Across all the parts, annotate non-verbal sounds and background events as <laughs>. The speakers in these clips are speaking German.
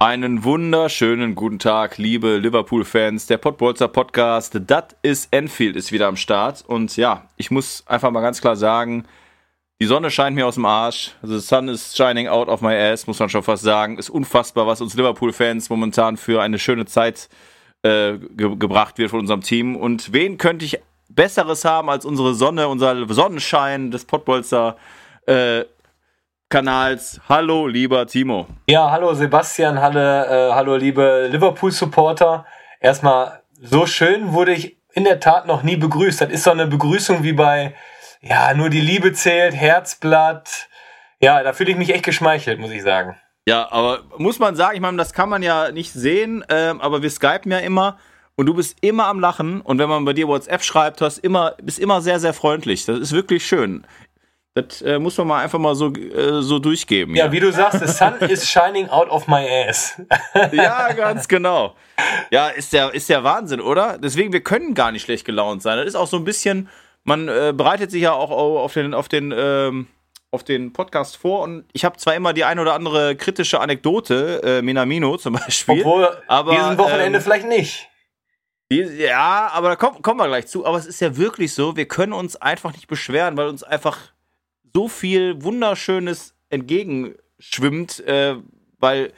Einen wunderschönen guten Tag, liebe Liverpool-Fans. Der Podbolzer Podcast, das ist Enfield, ist wieder am Start. Und ja, ich muss einfach mal ganz klar sagen, die Sonne scheint mir aus dem Arsch. The sun is shining out of my ass, muss man schon fast sagen. Ist unfassbar, was uns Liverpool-Fans momentan für eine schöne Zeit äh, ge gebracht wird von unserem Team. Und wen könnte ich Besseres haben als unsere Sonne, unser Sonnenschein des Podbolzer äh, Kanals. Hallo, lieber Timo. Ja, hallo Sebastian, hallo, äh, hallo liebe Liverpool-Supporter. Erstmal, so schön wurde ich in der Tat noch nie begrüßt. Das ist so eine Begrüßung wie bei, ja, nur die Liebe zählt, Herzblatt. Ja, da fühle ich mich echt geschmeichelt, muss ich sagen. Ja, aber muss man sagen, ich meine, das kann man ja nicht sehen, äh, aber wir skypen ja immer und du bist immer am Lachen und wenn man bei dir WhatsApp schreibt, du hast immer, bist immer sehr, sehr freundlich. Das ist wirklich schön. Das äh, muss man mal einfach mal so, äh, so durchgeben. Ja, ja, wie du sagst, the sun is shining out of my ass. <laughs> ja, ganz genau. Ja, ist der, ist der Wahnsinn, oder? Deswegen, wir können gar nicht schlecht gelaunt sein. Das ist auch so ein bisschen, man äh, bereitet sich ja auch auf den, auf den, ähm, auf den Podcast vor und ich habe zwar immer die ein oder andere kritische Anekdote, äh, Minamino zum Beispiel. Obwohl, aber, diesen Wochenende ähm, vielleicht nicht. Ja, aber da kommen, kommen wir gleich zu. Aber es ist ja wirklich so, wir können uns einfach nicht beschweren, weil uns einfach so viel Wunderschönes entgegenschwimmt, äh, weil,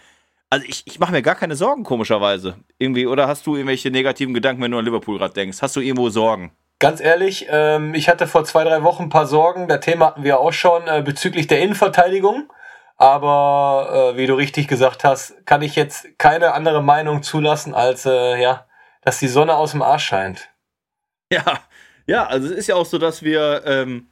also ich, ich mache mir gar keine Sorgen, komischerweise. Irgendwie, oder hast du irgendwelche negativen Gedanken, wenn du an Liverpool gerade denkst? Hast du irgendwo Sorgen? Ganz ehrlich, ähm, ich hatte vor zwei, drei Wochen ein paar Sorgen. Das Thema hatten wir auch schon äh, bezüglich der Innenverteidigung. Aber äh, wie du richtig gesagt hast, kann ich jetzt keine andere Meinung zulassen, als äh, ja, dass die Sonne aus dem Arsch scheint. Ja, ja, also es ist ja auch so, dass wir ähm,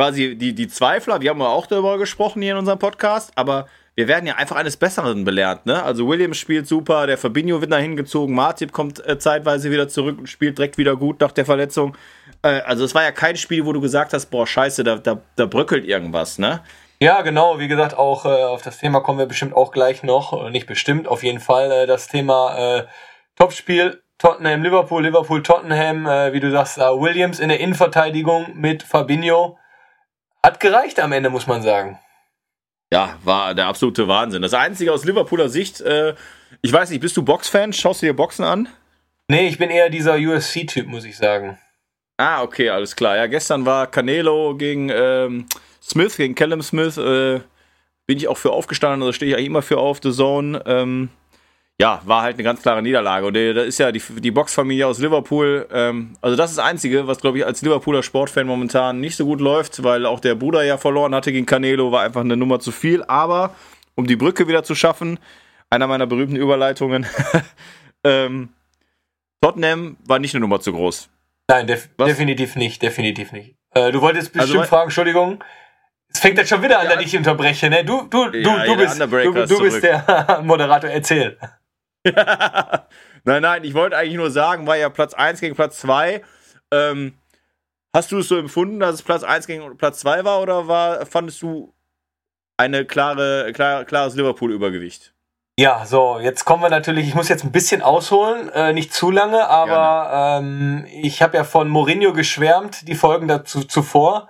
quasi die, die Zweifler, wir haben ja auch darüber gesprochen hier in unserem Podcast, aber wir werden ja einfach eines Besseren belehrt, ne? Also Williams spielt super, der Fabinho wird dahin gezogen, Martip kommt äh, zeitweise wieder zurück und spielt direkt wieder gut nach der Verletzung. Äh, also es war ja kein Spiel, wo du gesagt hast, boah, scheiße, da, da, da bröckelt irgendwas, ne? Ja, genau, wie gesagt, auch äh, auf das Thema kommen wir bestimmt auch gleich noch, nicht bestimmt, auf jeden Fall äh, das Thema äh, Topspiel Tottenham, Liverpool, Liverpool, Tottenham, äh, wie du sagst, äh, Williams in der Innenverteidigung mit Fabinho hat gereicht am Ende, muss man sagen. Ja, war der absolute Wahnsinn. Das Einzige aus Liverpooler Sicht, äh, ich weiß nicht, bist du Boxfan? Schaust du dir Boxen an? Nee, ich bin eher dieser UFC-Typ, muss ich sagen. Ah, okay, alles klar. Ja, gestern war Canelo gegen ähm, Smith, gegen Callum Smith. Äh, bin ich auch für aufgestanden, also stehe ich eigentlich immer für auf The Zone. Ähm, ja, war halt eine ganz klare Niederlage. Und da ist ja die, die Boxfamilie aus Liverpool. Ähm, also das ist das Einzige, was, glaube ich, als Liverpooler Sportfan momentan nicht so gut läuft, weil auch der Bruder ja verloren hatte gegen Canelo, war einfach eine Nummer zu viel. Aber um die Brücke wieder zu schaffen, einer meiner berühmten Überleitungen, <laughs> ähm, Tottenham war nicht eine Nummer zu groß. Nein, def was? definitiv nicht, definitiv nicht. Äh, du wolltest bestimmt also, fragen, Entschuldigung. Es fängt jetzt schon wieder an, ja, dass ich unterbreche, ne? Du, du, ja, du, du bist, du, du bist der <laughs> Moderator, erzähl. <laughs> nein, nein, ich wollte eigentlich nur sagen, war ja Platz 1 gegen Platz 2. Ähm, hast du es so empfunden, dass es Platz 1 gegen Platz 2 war oder war, fandest du eine klare, klar, klares Liverpool-Übergewicht? Ja, so, jetzt kommen wir natürlich, ich muss jetzt ein bisschen ausholen, äh, nicht zu lange, aber ähm, ich habe ja von Mourinho geschwärmt, die Folgen dazu zuvor.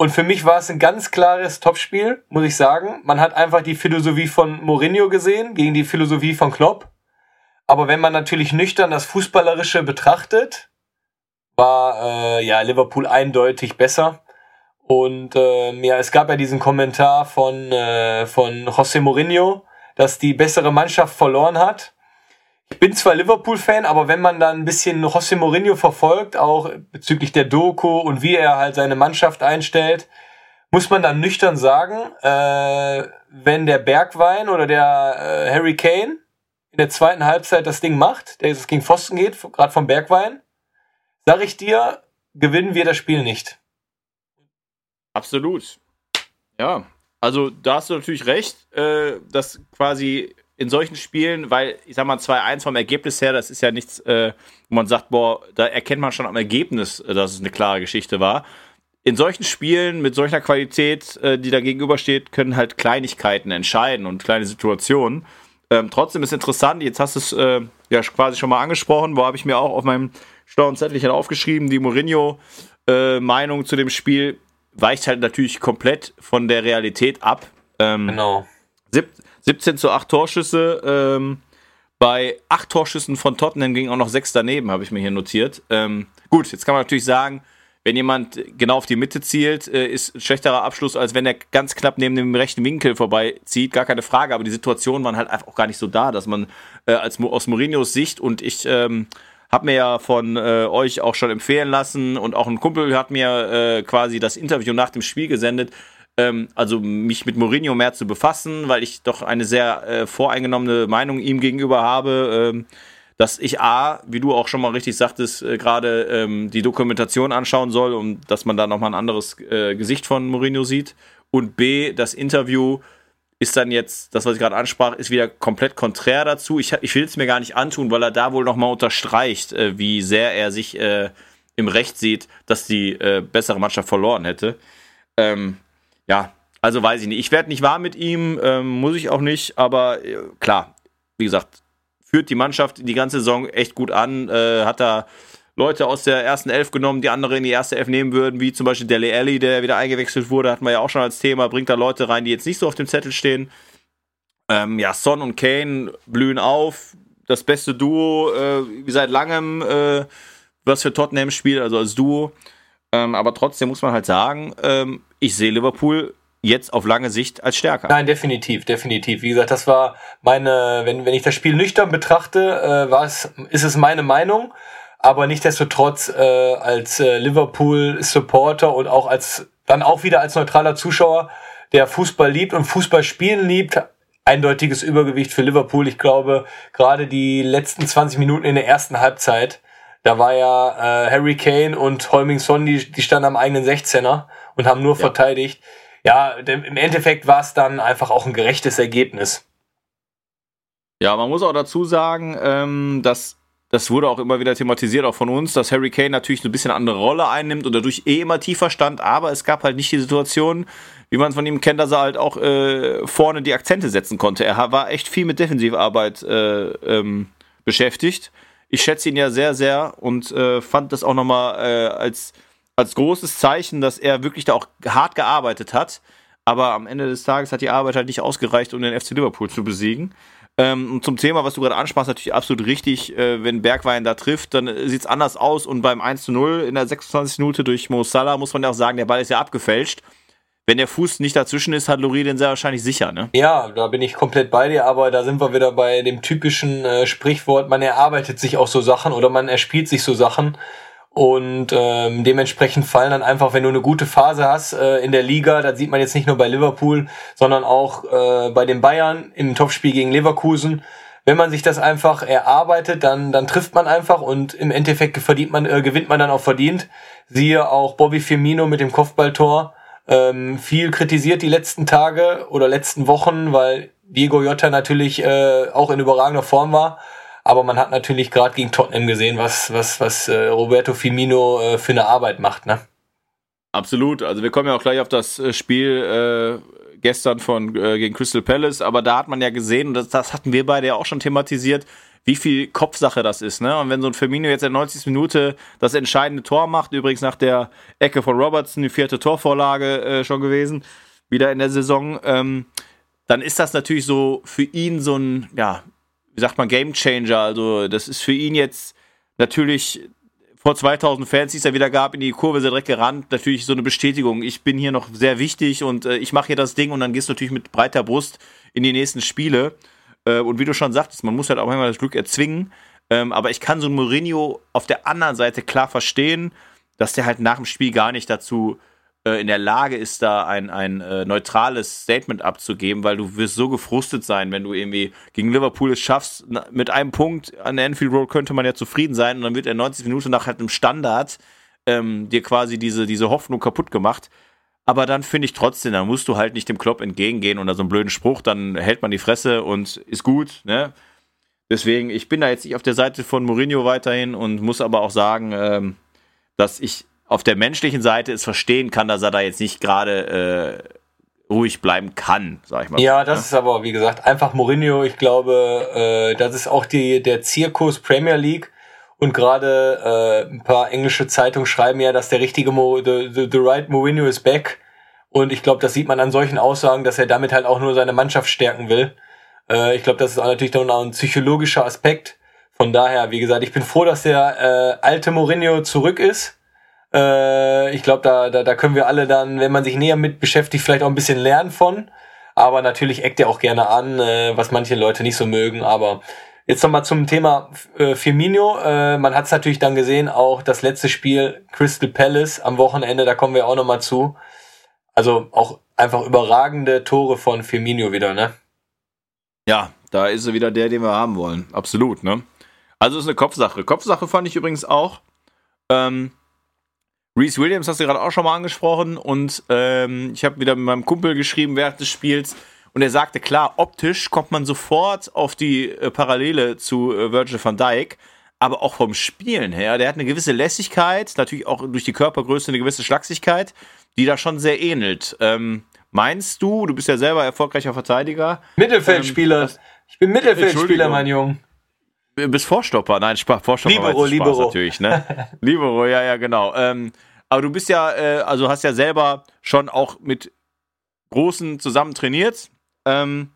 Und für mich war es ein ganz klares Topspiel, muss ich sagen. Man hat einfach die Philosophie von Mourinho gesehen gegen die Philosophie von Klopp. Aber wenn man natürlich nüchtern das Fußballerische betrachtet, war äh, ja Liverpool eindeutig besser. Und äh, ja, es gab ja diesen Kommentar von, äh, von José Mourinho, dass die bessere Mannschaft verloren hat bin zwar Liverpool-Fan, aber wenn man dann ein bisschen José Mourinho verfolgt, auch bezüglich der Doku und wie er halt seine Mannschaft einstellt, muss man dann nüchtern sagen, äh, wenn der Bergwein oder der äh, Harry Kane in der zweiten Halbzeit das Ding macht, der es gegen Pfosten geht, gerade vom Bergwein, sag ich dir, gewinnen wir das Spiel nicht. Absolut. Ja, also da hast du natürlich recht, äh, dass quasi in solchen Spielen, weil ich sag mal 2-1 vom Ergebnis her, das ist ja nichts, äh, wo man sagt, boah, da erkennt man schon am Ergebnis, äh, dass es eine klare Geschichte war. In solchen Spielen mit solcher Qualität, äh, die da gegenübersteht, können halt Kleinigkeiten entscheiden und kleine Situationen. Ähm, trotzdem ist interessant, jetzt hast du es äh, ja quasi schon mal angesprochen, wo habe ich mir auch auf meinem schlauen Zettelchen aufgeschrieben, die Mourinho-Meinung äh, zu dem Spiel weicht halt natürlich komplett von der Realität ab. Ähm, genau. 17 zu 8 Torschüsse. Ähm, bei 8 Torschüssen von Tottenham ging auch noch 6 daneben, habe ich mir hier notiert. Ähm, gut, jetzt kann man natürlich sagen, wenn jemand genau auf die Mitte zielt, äh, ist ein schlechterer Abschluss, als wenn er ganz knapp neben dem rechten Winkel vorbeizieht. Gar keine Frage, aber die Situationen waren halt einfach auch gar nicht so da, dass man äh, als, aus Mourinhos Sicht und ich ähm, habe mir ja von äh, euch auch schon empfehlen lassen und auch ein Kumpel hat mir äh, quasi das Interview nach dem Spiel gesendet. Ähm, also mich mit Mourinho mehr zu befassen, weil ich doch eine sehr äh, voreingenommene Meinung ihm gegenüber habe. Ähm, dass ich A, wie du auch schon mal richtig sagtest, äh, gerade ähm, die Dokumentation anschauen soll, um dass man da nochmal ein anderes äh, Gesicht von Mourinho sieht. Und B, das Interview ist dann jetzt, das, was ich gerade ansprach, ist wieder komplett konträr dazu. Ich, ich will es mir gar nicht antun, weil er da wohl nochmal unterstreicht, äh, wie sehr er sich äh, im Recht sieht, dass die äh, bessere Mannschaft verloren hätte. Ähm, ja, also weiß ich nicht. Ich werde nicht warm mit ihm, ähm, muss ich auch nicht, aber äh, klar, wie gesagt, führt die Mannschaft die ganze Saison echt gut an, äh, hat da Leute aus der ersten Elf genommen, die andere in die erste Elf nehmen würden, wie zum Beispiel Dele Alli, der wieder eingewechselt wurde, hatten wir ja auch schon als Thema, bringt da Leute rein, die jetzt nicht so auf dem Zettel stehen. Ähm, ja, Son und Kane blühen auf. Das beste Duo äh, seit langem, äh, was für Tottenham spielt, also als Duo. Ähm, aber trotzdem muss man halt sagen, ähm, ich sehe Liverpool jetzt auf lange Sicht als stärker. Nein, definitiv, definitiv. Wie gesagt, das war meine, wenn, wenn ich das Spiel nüchtern betrachte, äh, war es, ist es meine Meinung aber nichtdestotrotz äh, als äh, Liverpool-Supporter und auch als dann auch wieder als neutraler Zuschauer, der Fußball liebt und Fußball spielen liebt, eindeutiges Übergewicht für Liverpool. Ich glaube, gerade die letzten 20 Minuten in der ersten Halbzeit, da war ja äh, Harry Kane und Holming Son, die, die standen am eigenen 16er und haben nur ja. verteidigt. Ja, im Endeffekt war es dann einfach auch ein gerechtes Ergebnis. Ja, man muss auch dazu sagen, ähm, dass das wurde auch immer wieder thematisiert, auch von uns, dass Harry Kane natürlich eine bisschen andere Rolle einnimmt und dadurch eh immer tiefer stand, aber es gab halt nicht die Situation, wie man von ihm kennt, dass er halt auch äh, vorne die Akzente setzen konnte. Er war echt viel mit Defensivarbeit äh, ähm, beschäftigt. Ich schätze ihn ja sehr, sehr und äh, fand das auch nochmal äh, als, als großes Zeichen, dass er wirklich da auch hart gearbeitet hat. Aber am Ende des Tages hat die Arbeit halt nicht ausgereicht, um den FC Liverpool zu besiegen. Ähm, und zum Thema, was du gerade ansprachst, natürlich absolut richtig. Äh, wenn Bergwein da trifft, dann sieht es anders aus. Und beim 1 zu 0 in der 26. Minute durch Mo Salah muss man ja auch sagen, der Ball ist ja abgefälscht. Wenn der Fuß nicht dazwischen ist, hat Lori den sehr wahrscheinlich sicher, ne? Ja, da bin ich komplett bei dir, aber da sind wir wieder bei dem typischen äh, Sprichwort, man erarbeitet sich auch so Sachen oder man erspielt sich so Sachen. Und ähm, dementsprechend fallen dann einfach, wenn du eine gute Phase hast äh, in der Liga, das sieht man jetzt nicht nur bei Liverpool, sondern auch äh, bei den Bayern im Topspiel gegen Leverkusen. Wenn man sich das einfach erarbeitet, dann, dann trifft man einfach und im Endeffekt verdient man, äh, gewinnt man dann auch verdient. Siehe auch Bobby Firmino mit dem Kopfballtor. Ähm, viel kritisiert die letzten Tage oder letzten Wochen, weil Diego Jota natürlich äh, auch in überragender Form war. Aber man hat natürlich gerade gegen Tottenham gesehen, was, was, was äh, Roberto Firmino äh, für eine Arbeit macht, ne? Absolut. Also wir kommen ja auch gleich auf das äh, Spiel äh, gestern von äh, gegen Crystal Palace, aber da hat man ja gesehen, und das, das hatten wir beide ja auch schon thematisiert, wie viel Kopfsache das ist, ne? Und wenn so ein Firmino jetzt in der 90. Minute das entscheidende Tor macht, übrigens nach der Ecke von Robertson, die vierte Torvorlage äh, schon gewesen, wieder in der Saison, ähm, dann ist das natürlich so für ihn so ein, ja, wie sagt man, Game Changer. Also, das ist für ihn jetzt natürlich vor 2000 Fans, die es ja wieder gab, in die Kurve ist er direkt gerannt. Natürlich so eine Bestätigung. Ich bin hier noch sehr wichtig und äh, ich mache hier das Ding und dann gehst du natürlich mit breiter Brust in die nächsten Spiele. Äh, und wie du schon sagtest, man muss halt auch manchmal das Glück erzwingen. Ähm, aber ich kann so ein Mourinho auf der anderen Seite klar verstehen, dass der halt nach dem Spiel gar nicht dazu äh, in der Lage ist, da ein, ein äh, neutrales Statement abzugeben, weil du wirst so gefrustet sein, wenn du irgendwie gegen Liverpool es schaffst. Mit einem Punkt an der Anfield Road könnte man ja zufrieden sein und dann wird er 90 Minuten nach halt einem Standard ähm, dir quasi diese, diese Hoffnung kaputt gemacht. Aber dann finde ich trotzdem, dann musst du halt nicht dem Klopp entgegengehen oder so einen blöden Spruch, dann hält man die Fresse und ist gut, ne? Deswegen, ich bin da jetzt nicht auf der Seite von Mourinho weiterhin und muss aber auch sagen, ähm, dass ich auf der menschlichen Seite es verstehen kann, dass er da jetzt nicht gerade äh, ruhig bleiben kann, sag ich mal. Ja, das ja? ist aber, wie gesagt, einfach Mourinho. Ich glaube, äh, das ist auch die, der Zirkus Premier League. Und gerade äh, ein paar englische Zeitungen schreiben ja, dass der richtige Mo the, the, the right Mourinho is back. Und ich glaube, das sieht man an solchen Aussagen, dass er damit halt auch nur seine Mannschaft stärken will. Äh, ich glaube, das ist auch natürlich dann auch ein psychologischer Aspekt. Von daher, wie gesagt, ich bin froh, dass der äh, alte Mourinho zurück ist. Äh, ich glaube, da, da, da können wir alle dann, wenn man sich näher mit beschäftigt, vielleicht auch ein bisschen lernen von. Aber natürlich eckt er auch gerne an, äh, was manche Leute nicht so mögen. Aber jetzt nochmal zum Thema äh, Firmino. Äh, man hat es natürlich dann gesehen, auch das letzte Spiel Crystal Palace am Wochenende, da kommen wir auch nochmal zu. Also auch einfach überragende Tore von Firmino wieder, ne? Ja, da ist er wieder der, den wir haben wollen. Absolut, ne? Also ist eine Kopfsache. Kopfsache fand ich übrigens auch. Ähm, Reese Williams hast du gerade auch schon mal angesprochen und ähm, ich habe wieder mit meinem Kumpel geschrieben während des Spiels und er sagte, klar, optisch kommt man sofort auf die äh, Parallele zu äh, Virgil van Dijk, aber auch vom Spielen her, der hat eine gewisse Lässigkeit, natürlich auch durch die Körpergröße eine gewisse Schlagsigkeit, die da schon sehr ähnelt. Ähm, Meinst du, du bist ja selber erfolgreicher Verteidiger. Mittelfeldspieler. Ähm, ich bin Mittelfeldspieler, mein Junge. Du bist Vorstopper. Nein, Vorstopper Libero, Libero. natürlich, ne? <laughs> Libero, ja, ja, genau. Ähm, aber du bist ja, äh, also hast ja selber schon auch mit Großen zusammen trainiert. Ähm,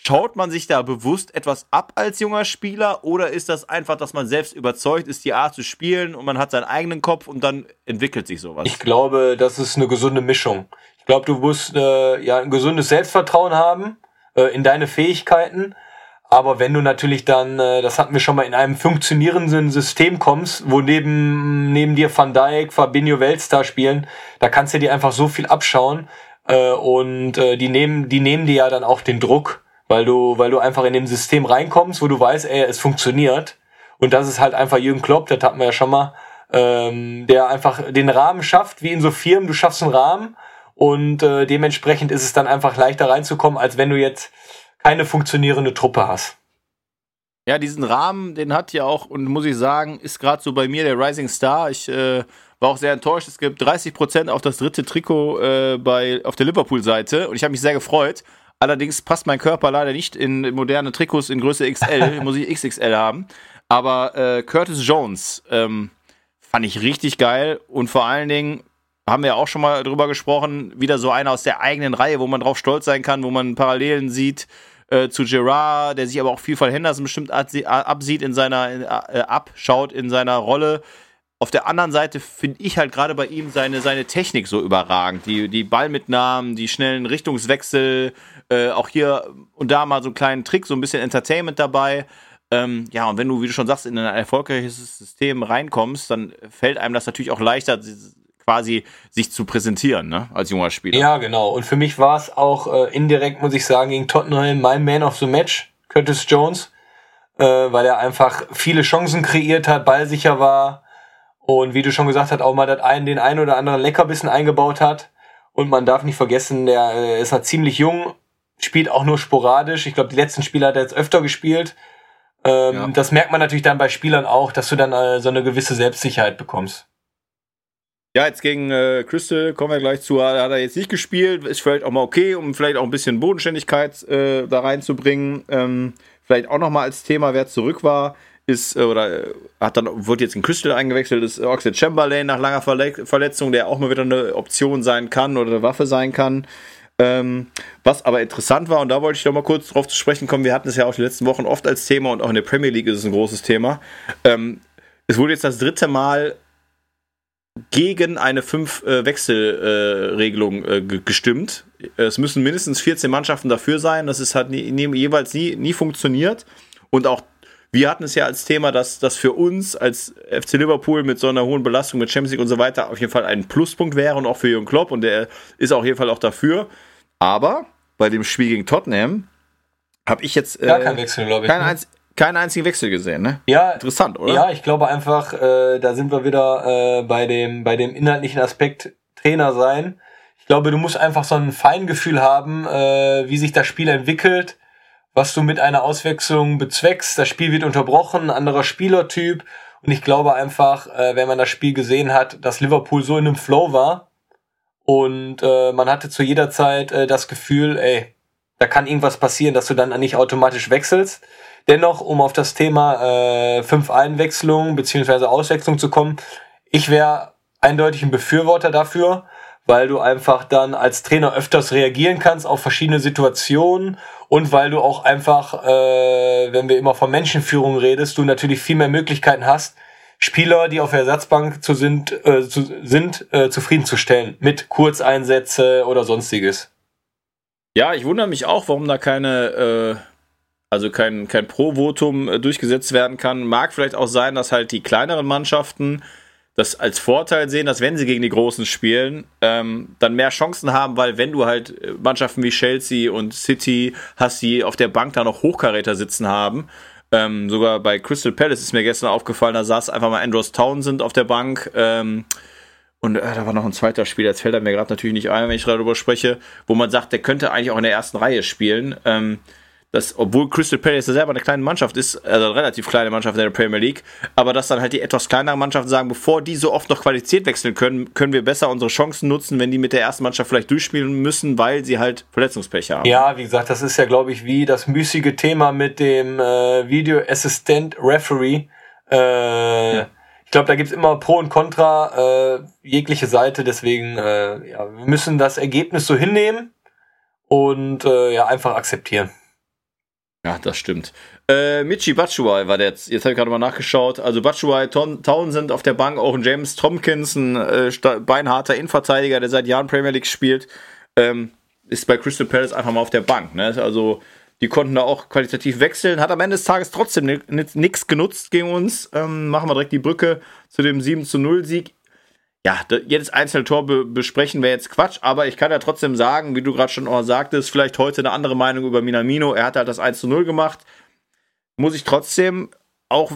Schaut man sich da bewusst etwas ab als junger Spieler oder ist das einfach, dass man selbst überzeugt ist, die Art zu spielen und man hat seinen eigenen Kopf und dann entwickelt sich sowas? Ich glaube, das ist eine gesunde Mischung glaube, du musst äh, ja ein gesundes Selbstvertrauen haben äh, in deine Fähigkeiten. Aber wenn du natürlich dann, äh, das hatten wir schon mal, in einem funktionierenden System kommst, wo neben, neben dir Van Dijk, Fabinho Weltstar spielen, da kannst du dir einfach so viel abschauen. Äh, und äh, die nehmen, die nehmen dir ja dann auch den Druck, weil du, weil du einfach in dem System reinkommst, wo du weißt, ey, es funktioniert. Und das ist halt einfach Jürgen Klopp, das hatten wir ja schon mal, ähm, der einfach den Rahmen schafft, wie in so Firmen, du schaffst einen Rahmen und äh, dementsprechend ist es dann einfach leichter reinzukommen, als wenn du jetzt keine funktionierende Truppe hast. Ja, diesen Rahmen, den hat ja auch, und muss ich sagen, ist gerade so bei mir der Rising Star. Ich äh, war auch sehr enttäuscht. Es gibt 30% auf das dritte Trikot äh, bei, auf der Liverpool-Seite und ich habe mich sehr gefreut. Allerdings passt mein Körper leider nicht in moderne Trikots in Größe XL, <laughs> muss ich XXL haben. Aber äh, Curtis Jones ähm, fand ich richtig geil und vor allen Dingen haben wir auch schon mal drüber gesprochen, wieder so einer aus der eigenen Reihe, wo man drauf stolz sein kann, wo man Parallelen sieht äh, zu Gerard, der sich aber auch viel von Henderson bestimmt absieht in seiner, äh, abschaut in seiner Rolle. Auf der anderen Seite finde ich halt gerade bei ihm seine, seine Technik so überragend. Die, die Ballmitnahmen, die schnellen Richtungswechsel, äh, auch hier und da mal so einen kleinen Trick, so ein bisschen Entertainment dabei. Ähm, ja, und wenn du, wie du schon sagst, in ein erfolgreiches System reinkommst, dann fällt einem das natürlich auch leichter, quasi sich zu präsentieren, ne, als junger Spieler. Ja, genau. Und für mich war es auch äh, indirekt, muss ich sagen, gegen Tottenham mein Man of the Match, Curtis Jones, äh, weil er einfach viele Chancen kreiert hat, ballsicher war und wie du schon gesagt hast, auch mal einen, den einen oder anderen Leckerbissen eingebaut hat. Und man darf nicht vergessen, der äh, ist halt ziemlich jung, spielt auch nur sporadisch. Ich glaube, die letzten Spiele hat er jetzt öfter gespielt. Ähm, ja. Das merkt man natürlich dann bei Spielern auch, dass du dann äh, so eine gewisse Selbstsicherheit bekommst. Ja, jetzt gegen äh, Crystal kommen wir gleich zu. Hat er jetzt nicht gespielt, ist vielleicht auch mal okay, um vielleicht auch ein bisschen Bodenständigkeit äh, da reinzubringen. Ähm, vielleicht auch nochmal als Thema, wer zurück war, ist äh, oder äh, hat dann wird jetzt in Crystal eingewechselt, ist Oxlade Chamberlain nach langer Verle Verletzung, der auch mal wieder eine Option sein kann oder eine Waffe sein kann. Ähm, was aber interessant war, und da wollte ich noch mal kurz drauf zu sprechen kommen, wir hatten es ja auch die letzten Wochen oft als Thema und auch in der Premier League ist es ein großes Thema. Ähm, es wurde jetzt das dritte Mal gegen eine Fünf-Wechsel-Regelung äh, äh, gestimmt. Es müssen mindestens 14 Mannschaften dafür sein. Das ist halt nie, nie, jeweils nie, nie funktioniert. Und auch wir hatten es ja als Thema, dass das für uns als FC Liverpool mit so einer hohen Belastung mit Champions League und so weiter auf jeden Fall ein Pluspunkt wäre und auch für Jürgen Klopp und der ist auf jeden Fall auch dafür. Aber bei dem Spiel gegen Tottenham habe ich jetzt äh, Gar kein Wechsel, glaube ich. Kein, ne? Keinen einzigen Wechsel gesehen, ne? Ja. Interessant, oder? Ja, ich glaube einfach, äh, da sind wir wieder äh, bei dem bei dem inhaltlichen Aspekt Trainer sein. Ich glaube, du musst einfach so ein Feingefühl haben, äh, wie sich das Spiel entwickelt, was du mit einer Auswechslung bezweckst. Das Spiel wird unterbrochen, ein anderer Spielertyp. Und ich glaube einfach, äh, wenn man das Spiel gesehen hat, dass Liverpool so in einem Flow war und äh, man hatte zu jeder Zeit äh, das Gefühl, ey, da kann irgendwas passieren, dass du dann nicht automatisch wechselst. Dennoch, um auf das Thema äh, fünf Einwechslungen beziehungsweise Auswechslung zu kommen, ich wäre eindeutig ein Befürworter dafür, weil du einfach dann als Trainer öfters reagieren kannst auf verschiedene Situationen und weil du auch einfach, äh, wenn wir immer von Menschenführung redest, du natürlich viel mehr Möglichkeiten hast, Spieler, die auf der Ersatzbank zu sind, äh, zu, sind äh, zufriedenzustellen mit Kurzeinsätze oder sonstiges. Ja, ich wundere mich auch, warum da keine, äh, also kein, kein Pro-Votum äh, durchgesetzt werden kann. Mag vielleicht auch sein, dass halt die kleineren Mannschaften das als Vorteil sehen, dass wenn sie gegen die Großen spielen, ähm, dann mehr Chancen haben, weil wenn du halt äh, Mannschaften wie Chelsea und City hast, die auf der Bank da noch Hochkaräter sitzen haben, ähm, sogar bei Crystal Palace ist mir gestern aufgefallen, da saß einfach mal Andros Townsend auf der Bank, ähm, und äh, da war noch ein zweiter Spieler, jetzt fällt er mir gerade natürlich nicht ein, wenn ich darüber spreche, wo man sagt, der könnte eigentlich auch in der ersten Reihe spielen. Ähm, dass, obwohl Crystal Palace selber eine kleine Mannschaft ist, also eine relativ kleine Mannschaft in der Premier League, aber dass dann halt die etwas kleineren Mannschaften sagen, bevor die so oft noch Qualität wechseln können, können wir besser unsere Chancen nutzen, wenn die mit der ersten Mannschaft vielleicht durchspielen müssen, weil sie halt Verletzungspech haben. Ja, wie gesagt, das ist ja, glaube ich, wie das müßige Thema mit dem äh, Video Assistant Referee. Äh, ja. Ich glaube, da gibt's immer Pro und Contra, äh, jegliche Seite, deswegen äh, ja, wir müssen das Ergebnis so hinnehmen und äh, ja, einfach akzeptieren. Ja, das stimmt. Äh, Michi Batshuayi war der jetzt. Jetzt habe ich gerade mal nachgeschaut. Also Batshuayi, Townsend auf der Bank, auch ein James Tompkins, ein äh, beinharter Innenverteidiger, der seit Jahren Premier League spielt, ähm, ist bei Crystal Palace einfach mal auf der Bank. Ne? Also die konnten da auch qualitativ wechseln. Hat am Ende des Tages trotzdem nichts genutzt gegen uns. Ähm, machen wir direkt die Brücke zu dem 7 zu 0 Sieg ja, jedes einzelne Tor be besprechen wäre jetzt Quatsch, aber ich kann ja trotzdem sagen, wie du gerade schon auch sagtest, vielleicht heute eine andere Meinung über Minamino. Er hat halt das 1 zu 0 gemacht. Muss ich trotzdem auch,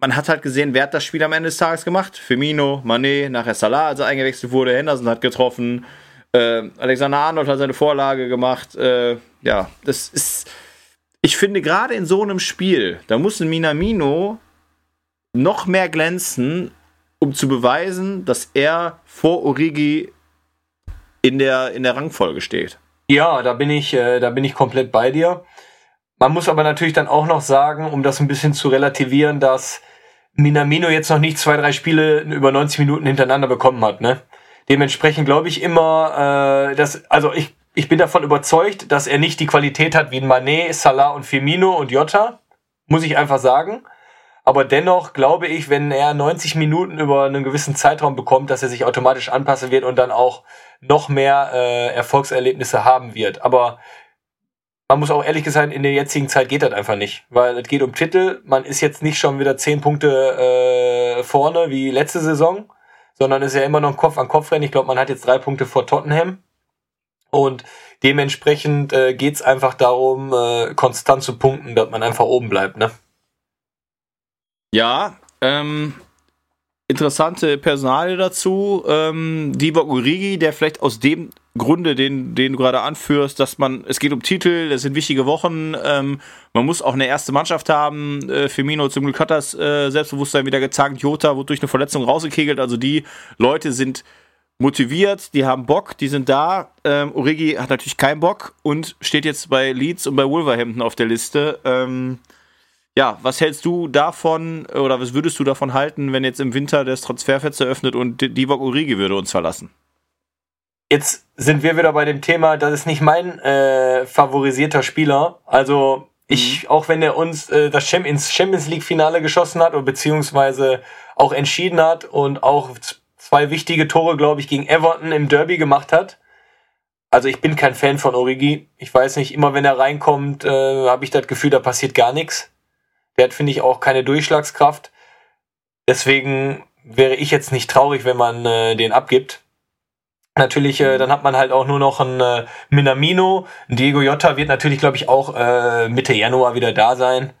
man hat halt gesehen, wer hat das Spiel am Ende des Tages gemacht? Firmino, Mané, nachher Salah, als er eingewechselt wurde, Henderson hat getroffen, äh, Alexander Arnold hat seine Vorlage gemacht. Äh, ja, das ist, ich finde gerade in so einem Spiel, da muss ein Minamino noch mehr glänzen, um zu beweisen, dass er vor Origi in der, in der Rangfolge steht. Ja, da bin ich, äh, da bin ich komplett bei dir. Man muss aber natürlich dann auch noch sagen, um das ein bisschen zu relativieren, dass Minamino jetzt noch nicht zwei, drei Spiele über 90 Minuten hintereinander bekommen hat. Ne? Dementsprechend glaube ich immer, äh, dass, also ich, ich bin davon überzeugt, dass er nicht die Qualität hat wie Mané, Salah und Firmino und Jota. Muss ich einfach sagen. Aber dennoch glaube ich, wenn er 90 Minuten über einen gewissen Zeitraum bekommt, dass er sich automatisch anpassen wird und dann auch noch mehr äh, Erfolgserlebnisse haben wird. Aber man muss auch ehrlich gesagt, in der jetzigen Zeit geht das einfach nicht, weil es geht um Titel. Man ist jetzt nicht schon wieder zehn Punkte äh, vorne wie letzte Saison, sondern ist ja immer noch ein Kopf an Kopf rennen. Ich glaube, man hat jetzt drei Punkte vor Tottenham. Und dementsprechend äh, geht einfach darum, äh, konstant zu punkten, dass man einfach oben bleibt, ne? Ja, ähm, interessante Personale dazu. Ähm, Divock Urigi, der vielleicht aus dem Grunde, den, den du gerade anführst, dass man, es geht um Titel, es sind wichtige Wochen, ähm, man muss auch eine erste Mannschaft haben. Äh, Firmino zum Glück hat das äh, Selbstbewusstsein wieder gezeigt. Jota wurde durch eine Verletzung rausgekegelt. Also die Leute sind motiviert, die haben Bock, die sind da. Ähm, Origi hat natürlich keinen Bock und steht jetzt bei Leeds und bei Wolverhampton auf der Liste. Ähm, ja, was hältst du davon oder was würdest du davon halten, wenn jetzt im Winter das Transferfenster öffnet und Divock Origi würde uns verlassen? Jetzt sind wir wieder bei dem Thema, das ist nicht mein äh, favorisierter Spieler. Also ich, mhm. auch wenn er uns äh, das Champions, Champions League Finale geschossen hat oder beziehungsweise auch entschieden hat und auch zwei wichtige Tore, glaube ich, gegen Everton im Derby gemacht hat. Also ich bin kein Fan von Origi. Ich weiß nicht, immer wenn er reinkommt, äh, habe ich das Gefühl, da passiert gar nichts. Der hat, finde ich, auch keine Durchschlagskraft. Deswegen wäre ich jetzt nicht traurig, wenn man äh, den abgibt. Natürlich, äh, dann hat man halt auch nur noch einen äh, Minamino. Diego Jota wird natürlich, glaube ich, auch äh, Mitte Januar wieder da sein.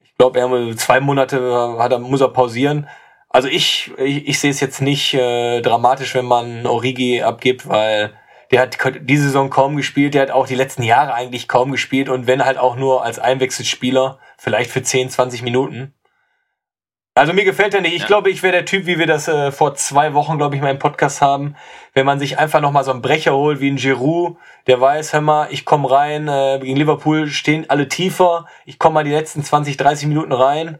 Ich glaube, er zwei Monate hat er, muss er pausieren. Also ich, ich, ich sehe es jetzt nicht äh, dramatisch, wenn man Origi abgibt, weil der hat diese Saison kaum gespielt, der hat auch die letzten Jahre eigentlich kaum gespielt und wenn halt auch nur als Einwechselspieler, vielleicht für 10, 20 Minuten. Also mir gefällt er nicht. Ich ja. glaube, ich wäre der Typ, wie wir das äh, vor zwei Wochen, glaube ich, mal im Podcast haben, wenn man sich einfach nochmal so einen Brecher holt wie ein Giroud, der weiß, hör mal, ich komme rein, äh, gegen Liverpool stehen alle tiefer, ich komme mal die letzten 20, 30 Minuten rein,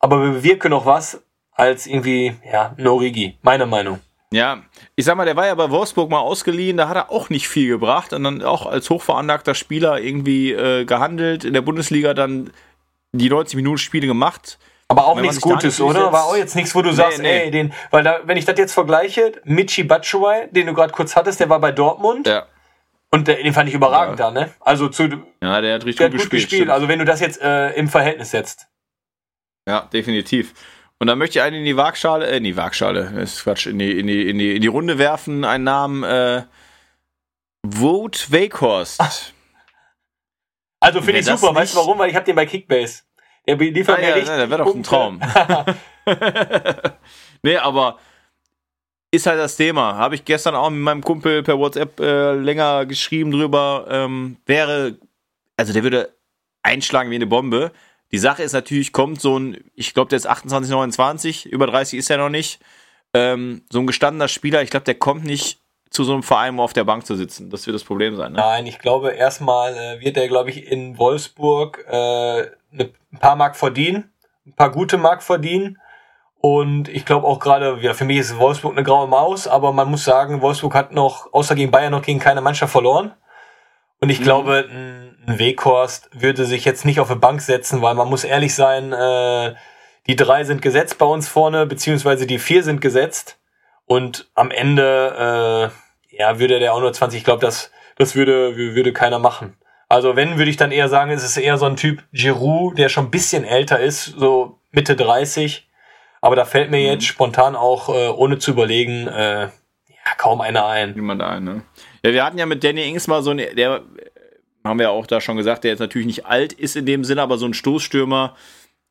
aber wir bewirken noch was als irgendwie, ja, ein Origi, meine Meinung. Ja, ich sag mal, der war ja bei Wolfsburg mal ausgeliehen, da hat er auch nicht viel gebracht und dann auch als hochveranlagter Spieler irgendwie äh, gehandelt, in der Bundesliga dann die 90 Minuten Spiele gemacht. Aber auch nichts Gutes, oder? War auch jetzt nichts, wo du nee, sagst, nee. ey, den, weil da, wenn ich das jetzt vergleiche, Michi Batshuayi, den du gerade kurz hattest, der war bei Dortmund. Ja. Und der, den fand ich überragend ja. da, ne? Also zu. Ja, der hat richtig der gut, gut gespielt. gespielt. Also wenn du das jetzt äh, im Verhältnis setzt. Ja, definitiv. Und dann möchte ich einen in die Waagschale, äh, in die Waagschale, ist Quatsch, in die, in die, in die, in die Runde werfen, einen Namen, äh, Vote Wakehorst. Also finde ich super, weißt du warum? Weil ich habe den bei Kickbase. Der liefert ah, mir ja, richtig. Der wäre doch ein Traum. <laughs> nee, aber ist halt das Thema. Habe ich gestern auch mit meinem Kumpel per WhatsApp äh, länger geschrieben drüber. Ähm, wäre, also der würde einschlagen wie eine Bombe. Die Sache ist natürlich, kommt so ein, ich glaube, der ist 28, 29, über 30 ist er noch nicht. Ähm, so ein gestandener Spieler, ich glaube, der kommt nicht zu so einem Verein, um auf der Bank zu sitzen. Das wird das Problem sein. Ne? Nein, ich glaube, erstmal äh, wird er, glaube ich, in Wolfsburg äh, ne, ein paar Mark verdienen, ein paar gute Mark verdienen. Und ich glaube auch gerade, ja, für mich ist Wolfsburg eine graue Maus, aber man muss sagen, Wolfsburg hat noch, außer gegen Bayern, noch gegen keine Mannschaft verloren. Und ich mhm. glaube, ein, ein Weghorst würde sich jetzt nicht auf eine Bank setzen, weil man muss ehrlich sein, äh, die drei sind gesetzt bei uns vorne, beziehungsweise die vier sind gesetzt. Und am Ende, äh, ja, würde der auch nur 20, ich glaube, das, das würde, würde keiner machen. Also wenn, würde ich dann eher sagen, es ist eher so ein Typ Giroud, der schon ein bisschen älter ist, so Mitte 30. Aber da fällt mir mhm. jetzt spontan auch, äh, ohne zu überlegen, äh, ja, kaum einer ein. Niemand ein, ne? Ja, wir hatten ja mit Danny Ings mal so ein, der, haben wir ja auch da schon gesagt, der jetzt natürlich nicht alt ist in dem Sinne, aber so ein Stoßstürmer,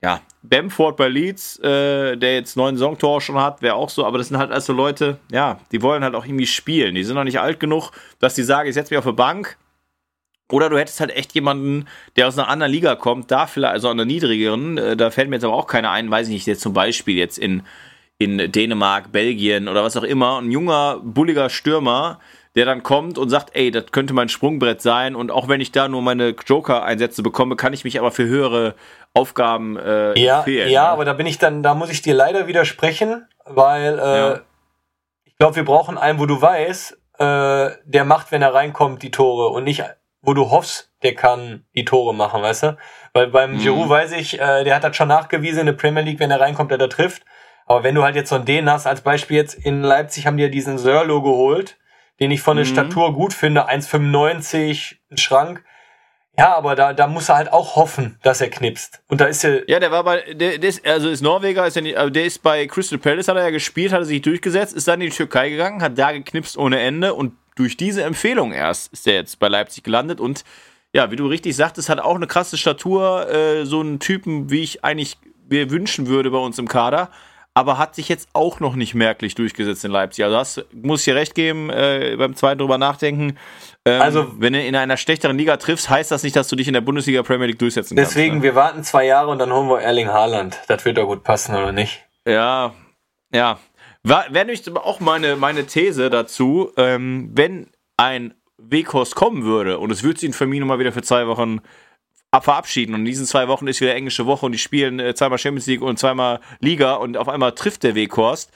ja, Bamford bei Leeds, äh, der jetzt neun Songtor schon hat, wäre auch so, aber das sind halt also Leute, ja, die wollen halt auch irgendwie spielen. Die sind noch nicht alt genug, dass die sagen, ich setze mich auf eine Bank, oder du hättest halt echt jemanden, der aus einer anderen Liga kommt, da vielleicht, also einer niedrigeren, äh, da fällt mir jetzt aber auch keiner ein, weiß ich nicht, jetzt zum Beispiel jetzt in, in Dänemark, Belgien oder was auch immer, ein junger, bulliger Stürmer, der dann kommt und sagt, ey, das könnte mein Sprungbrett sein und auch wenn ich da nur meine Joker-Einsätze bekomme, kann ich mich aber für höhere Aufgaben äh, ja, empfehlen. Ja, ne? aber da bin ich dann, da muss ich dir leider widersprechen, weil äh, ja. ich glaube, wir brauchen einen, wo du weißt, äh, der macht, wenn er reinkommt, die Tore und nicht wo du hoffst, der kann die Tore machen, weißt du? Weil beim mhm. Giroud weiß ich, äh, der hat das schon nachgewiesen in der Premier League, wenn er reinkommt, der da trifft. Aber wenn du halt jetzt so einen den hast, als Beispiel jetzt in Leipzig haben die ja diesen Sörlo geholt, den ich von der mhm. Statur gut finde, 1,95, ein Schrank. Ja, aber da, da muss er halt auch hoffen, dass er knipst. Und da ist er. Ja, der war bei, der, der ist, also ist Norweger, ist ja nicht, der ist bei Crystal Palace, hat er ja gespielt, hat er sich durchgesetzt, ist dann in die Türkei gegangen, hat da geknipst ohne Ende und durch diese Empfehlung erst ist er jetzt bei Leipzig gelandet und ja, wie du richtig sagtest, hat auch eine krasse Statur, äh, so einen Typen, wie ich eigentlich mir wünschen würde bei uns im Kader, aber hat sich jetzt auch noch nicht merklich durchgesetzt in Leipzig. Also das muss ich dir recht geben, äh, beim zweiten drüber nachdenken. Ähm, also, wenn du in einer schlechteren Liga triffst, heißt das nicht, dass du dich in der Bundesliga Premier League durchsetzen deswegen, kannst. Deswegen, ne? wir warten zwei Jahre und dann holen wir Erling Haaland. Das wird doch gut passen, oder nicht? Ja, ja. Wäre nämlich auch meine, meine These dazu, ähm, wenn ein Weghorst kommen würde und es würde sich in Firmino mal wieder für zwei Wochen verabschieden und in diesen zwei Wochen ist wieder englische Woche und die spielen äh, zweimal Champions League und zweimal Liga und auf einmal trifft der Weghorst,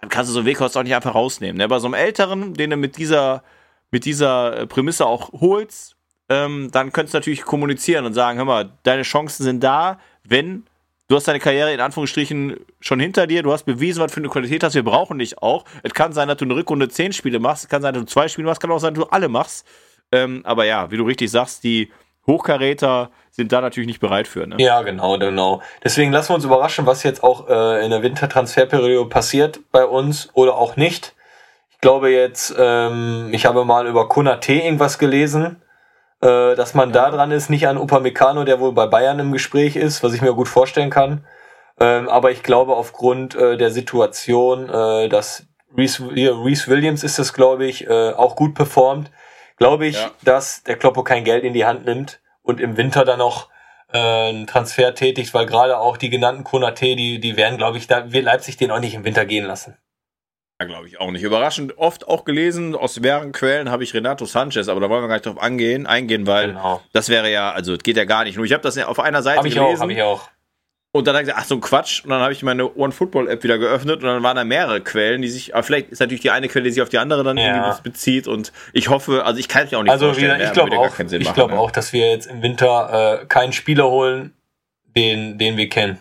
dann kannst du so einen Weghorst auch nicht einfach rausnehmen. Ne? Bei so einem Älteren, den du mit dieser, mit dieser äh, Prämisse auch holst, ähm, dann könntest du natürlich kommunizieren und sagen, hör mal, deine Chancen sind da, wenn du hast deine Karriere in Anführungsstrichen schon hinter dir, du hast bewiesen, was für eine Qualität hast, wir brauchen dich auch. Es kann sein, dass du eine Rückrunde zehn Spiele machst, es kann sein, dass du zwei Spiele machst, kann auch sein, dass du alle machst. Ähm, aber ja, wie du richtig sagst, die Hochkaräter sind da natürlich nicht bereit für. Ne? Ja, genau, genau. Deswegen lassen wir uns überraschen, was jetzt auch äh, in der Wintertransferperiode passiert bei uns oder auch nicht. Ich glaube jetzt, ähm, ich habe mal über Konate irgendwas gelesen, äh, dass man da dran ist, nicht an Upamecano, der wohl bei Bayern im Gespräch ist, was ich mir gut vorstellen kann. Ähm, aber ich glaube, aufgrund äh, der Situation, äh, dass Reese, Reese Williams ist das, glaube ich, äh, auch gut performt. Glaube ich, ja. dass der Kloppo kein Geld in die Hand nimmt und im Winter dann noch äh, einen Transfer tätigt, weil gerade auch die genannten Konate, die, die werden, glaube ich, da wird Leipzig den auch nicht im Winter gehen lassen. Ja, glaube ich auch nicht. Überraschend oft auch gelesen, aus mehreren Quellen habe ich Renato Sanchez, aber da wollen wir gar nicht drauf angehen, eingehen, weil genau. das wäre ja, also geht ja gar nicht. Nur ich habe das ja auf einer Seite hab ich gelesen. Habe ich auch. Und dann habe ich gesagt, ach so ein Quatsch. Und dann habe ich meine One Football App wieder geöffnet und dann waren da mehrere Quellen, die sich, aber vielleicht ist natürlich die eine Quelle, die sich auf die andere dann ja. irgendwie bezieht. Und ich hoffe, also ich kann es mir auch nicht also vorstellen. Also ich glaube auch, ich glaube ne? auch, dass wir jetzt im Winter äh, keinen Spieler holen, den, den wir kennen.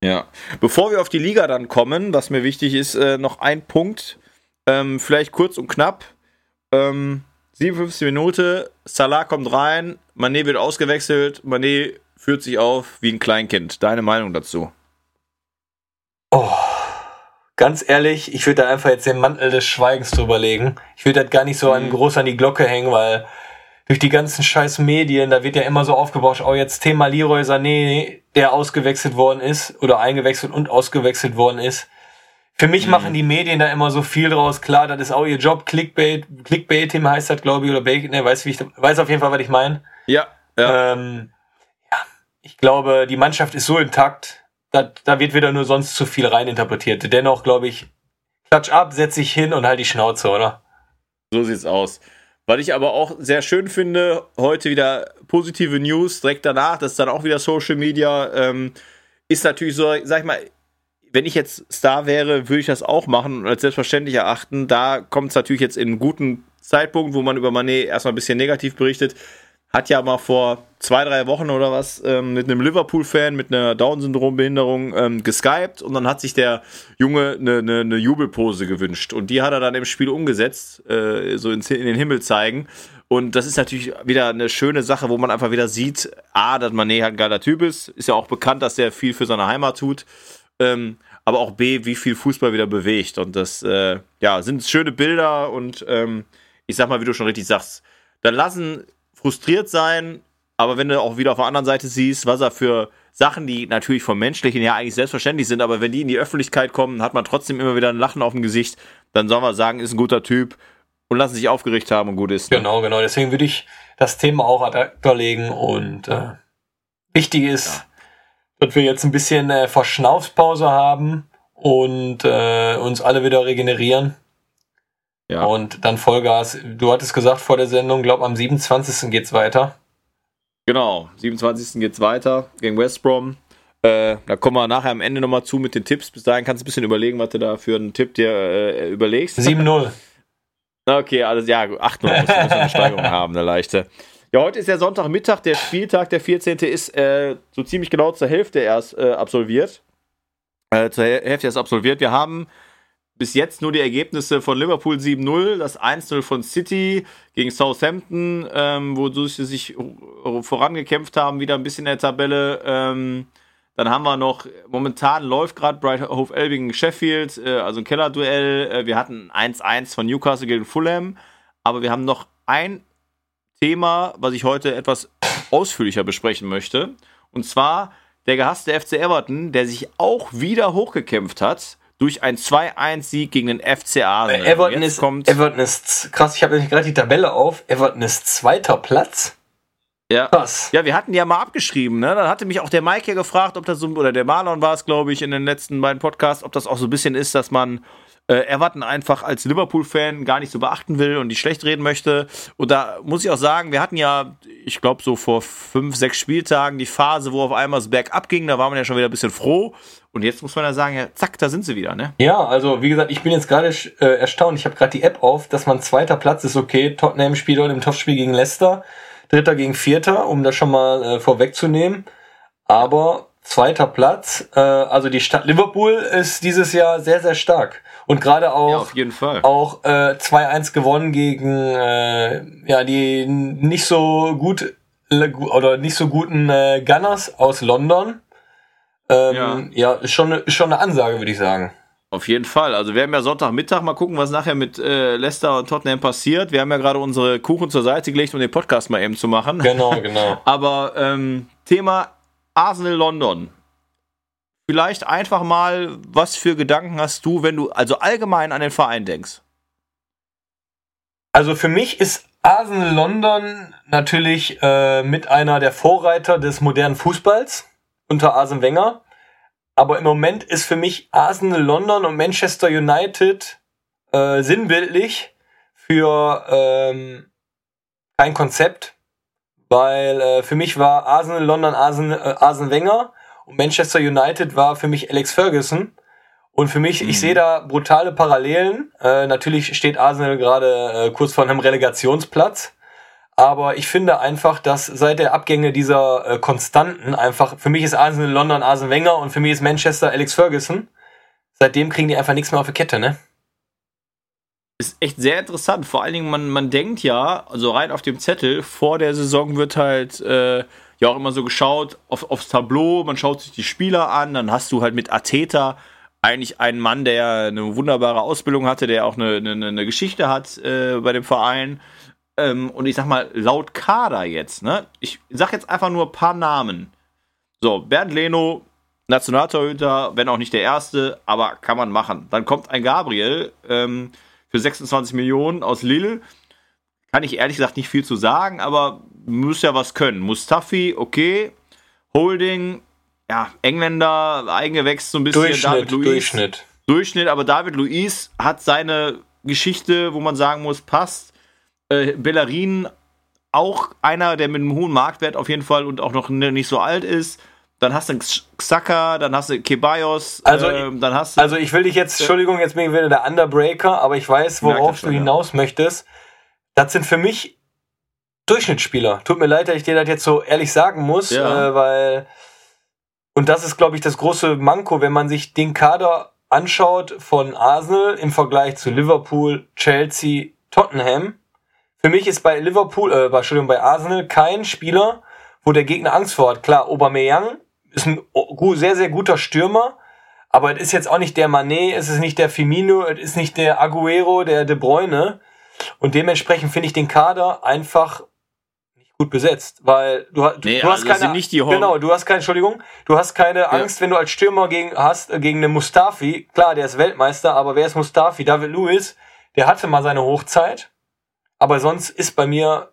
Ja. Bevor wir auf die Liga dann kommen, was mir wichtig ist, äh, noch ein Punkt, ähm, vielleicht kurz und knapp. Ähm, 57 Minuten, Salah kommt rein, Mané wird ausgewechselt, Mané führt sich auf wie ein Kleinkind. Deine Meinung dazu? Oh, ganz ehrlich, ich würde da einfach jetzt den Mantel des Schweigens drüber legen. Ich würde das gar nicht so an, mhm. groß an die Glocke hängen, weil durch die ganzen scheiß Medien, da wird ja immer so aufgebauscht, oh jetzt Thema Leroy Sané, der ausgewechselt worden ist oder eingewechselt und ausgewechselt worden ist. Für mich mhm. machen die Medien da immer so viel draus. Klar, das ist auch ihr Job. Clickbait, Clickbait-Team heißt das, glaube ich, oder Bacon, ne, weiß wie ich, weiß auf jeden Fall, was ich meine. Ja, ja. Ähm, ja. Ich glaube, die Mannschaft ist so intakt, da, da wird wieder nur sonst zu viel reininterpretiert. Dennoch, glaube ich, klatsch ab, setz dich hin und halt die Schnauze, oder? So sieht's aus. Was ich aber auch sehr schön finde, heute wieder positive News direkt danach, das ist dann auch wieder Social Media, ähm, ist natürlich so, sag ich mal, wenn ich jetzt Star wäre, würde ich das auch machen und als selbstverständlich erachten. Da kommt es natürlich jetzt in einen guten Zeitpunkt, wo man über Manet erstmal ein bisschen negativ berichtet hat ja mal vor zwei, drei Wochen oder was ähm, mit einem Liverpool-Fan mit einer Down-Syndrom-Behinderung ähm, geskypt und dann hat sich der Junge eine, eine, eine, Jubelpose gewünscht und die hat er dann im Spiel umgesetzt, äh, so in, in, den Himmel zeigen. Und das ist natürlich wieder eine schöne Sache, wo man einfach wieder sieht, A, dass Mané halt ein geiler Typ ist, ist ja auch bekannt, dass er viel für seine Heimat tut. Ähm, aber auch B, wie viel Fußball wieder bewegt. Und das, äh, ja, sind schöne Bilder und ähm, ich sag mal, wie du schon richtig sagst, dann lassen frustriert sein, aber wenn du auch wieder auf der anderen Seite siehst, was er für Sachen, die natürlich vom Menschlichen ja eigentlich selbstverständlich sind, aber wenn die in die Öffentlichkeit kommen, hat man trotzdem immer wieder ein Lachen auf dem Gesicht, dann soll man sagen, ist ein guter Typ und lassen sich aufgeregt haben und gut ist. Ne? Genau, genau. Deswegen würde ich das Thema auch ad acta legen und äh, wichtig ist, ja. dass wir jetzt ein bisschen äh, Verschnaufspause haben und äh, uns alle wieder regenerieren. Ja. Und dann Vollgas. Du hattest gesagt vor der Sendung, glaub am 27. geht's weiter. Genau, 27. geht's weiter gegen West Brom. Äh, da kommen wir nachher am Ende nochmal zu mit den Tipps. Bis dahin kannst du ein bisschen überlegen, was du da für einen Tipp dir äh, überlegst. 7-0. <laughs> Okay, alles, ja, 8-0 muss, muss eine Steigerung <laughs> haben, eine leichte. Ja, heute ist der Sonntagmittag, der Spieltag, der 14. ist äh, so ziemlich genau zur Hälfte erst äh, absolviert. Äh, zur Hälfte erst absolviert. Wir haben bis jetzt nur die Ergebnisse von Liverpool 7-0, das 1-0 von City gegen Southampton, ähm, wo sie sich vorangekämpft haben, wieder ein bisschen in der Tabelle. Ähm, dann haben wir noch, momentan läuft gerade Bright Hove Elbing Sheffield, äh, also ein Kellerduell. Äh, wir hatten 1-1 von Newcastle gegen Fulham, aber wir haben noch ein Thema, was ich heute etwas ausführlicher besprechen möchte. Und zwar der gehasste FC Everton, der sich auch wieder hochgekämpft hat durch einen 2-1-Sieg gegen den FCA. Äh, Everton, ist, kommt Everton ist krass, ich habe nämlich gerade die Tabelle auf. Everton ist zweiter Platz. Ja. Krass. Ja, wir hatten ja mal abgeschrieben, ne? Dann hatte mich auch der Mike ja gefragt, ob das so, oder der Marlon war es, glaube ich, in den letzten beiden Podcasts, ob das auch so ein bisschen ist, dass man äh, Everton einfach als Liverpool-Fan gar nicht so beachten will und die schlecht reden möchte. Und da muss ich auch sagen, wir hatten ja, ich glaube, so vor fünf, sechs Spieltagen die Phase, wo auf einmal das Bergab ging. Da war man ja schon wieder ein bisschen froh. Und jetzt muss man ja sagen, ja, zack, da sind sie wieder, ne? Ja, also wie gesagt, ich bin jetzt gerade äh, erstaunt. Ich habe gerade die App auf, dass man zweiter Platz ist okay. Tottenham spielt heute im Topspiel gegen Leicester. Dritter gegen Vierter, um das schon mal äh, vorwegzunehmen. Aber zweiter Platz, äh, also die Stadt Liverpool ist dieses Jahr sehr, sehr stark. Und gerade auch, ja, auf jeden Fall. auch äh, 2-1 gewonnen gegen äh, ja, die nicht so gut oder nicht so guten äh, Gunners aus London. Ähm, ja. ja, ist schon, schon eine Ansage, würde ich sagen. Auf jeden Fall. Also wir haben ja Sonntagmittag, mal gucken, was nachher mit äh, Leicester und Tottenham passiert. Wir haben ja gerade unsere Kuchen zur Seite gelegt, um den Podcast mal eben zu machen. Genau, <laughs> genau. Aber ähm, Thema Arsenal London. vielleicht einfach mal, was für Gedanken hast du, wenn du also allgemein an den Verein denkst? Also für mich ist Arsenal London natürlich äh, mit einer der Vorreiter des modernen Fußballs unter Arsene Wenger. Aber im Moment ist für mich Arsenal London und Manchester United äh, sinnbildlich für ähm, kein Konzept, weil äh, für mich war Arsenal London Arsenal, äh, Arsene Wenger und Manchester United war für mich Alex Ferguson. Und für mich, mhm. ich sehe da brutale Parallelen. Äh, natürlich steht Arsenal gerade äh, kurz vor einem Relegationsplatz. Aber ich finde einfach, dass seit der Abgänge dieser äh, Konstanten einfach, für mich ist Arsenal London Arsene Wenger und für mich ist Manchester Alex Ferguson. Seitdem kriegen die einfach nichts mehr auf die Kette, ne? Ist echt sehr interessant. Vor allen Dingen, man, man denkt ja, also rein auf dem Zettel, vor der Saison wird halt äh, ja auch immer so geschaut auf, aufs Tableau, man schaut sich die Spieler an, dann hast du halt mit Ateta eigentlich einen Mann, der eine wunderbare Ausbildung hatte, der auch eine, eine, eine Geschichte hat äh, bei dem Verein. Ähm, und ich sag mal, laut Kader jetzt, ne? Ich sag jetzt einfach nur ein paar Namen. So, Bernd Leno, Nationaltorhüter, wenn auch nicht der erste, aber kann man machen. Dann kommt ein Gabriel ähm, für 26 Millionen aus Lille. Kann ich ehrlich gesagt nicht viel zu sagen, aber muss ja was können. Mustafi, okay. Holding, ja, Engländer, Eigengewächs so ein bisschen. Durchschnitt, David Luiz, Durchschnitt. Durchschnitt, aber David Luiz hat seine Geschichte, wo man sagen muss, passt. Äh, Bellerin, auch einer, der mit einem hohen Marktwert auf jeden Fall und auch noch nicht so alt ist. Dann hast du Xhaka, dann hast du Kebayos, also, äh, dann hast du. Also ich will dich jetzt, Entschuldigung, jetzt bin ich wieder der Underbreaker, aber ich weiß, worauf du hinaus ja. möchtest. Das sind für mich Durchschnittsspieler. Tut mir leid, dass ich dir das jetzt so ehrlich sagen muss, ja. äh, weil und das ist, glaube ich, das große Manko, wenn man sich den Kader anschaut von Arsenal im Vergleich zu Liverpool, Chelsea, Tottenham. Für mich ist bei Liverpool, äh, Entschuldigung, bei Arsenal kein Spieler, wo der Gegner Angst vor hat. Klar, Aubameyang ist ein sehr, sehr guter Stürmer, aber es ist jetzt auch nicht der Manet, es ist nicht der Firmino, es ist nicht der Aguero, der De Bruyne. Und dementsprechend finde ich den Kader einfach gut besetzt, weil du, du, nee, du hast also keine nicht die genau, du hast keine Entschuldigung, du hast keine ja. Angst, wenn du als Stürmer gegen hast äh, gegen einen Mustafi. Klar, der ist Weltmeister, aber wer ist Mustafi? David Lewis, der hatte mal seine Hochzeit, aber sonst ist bei mir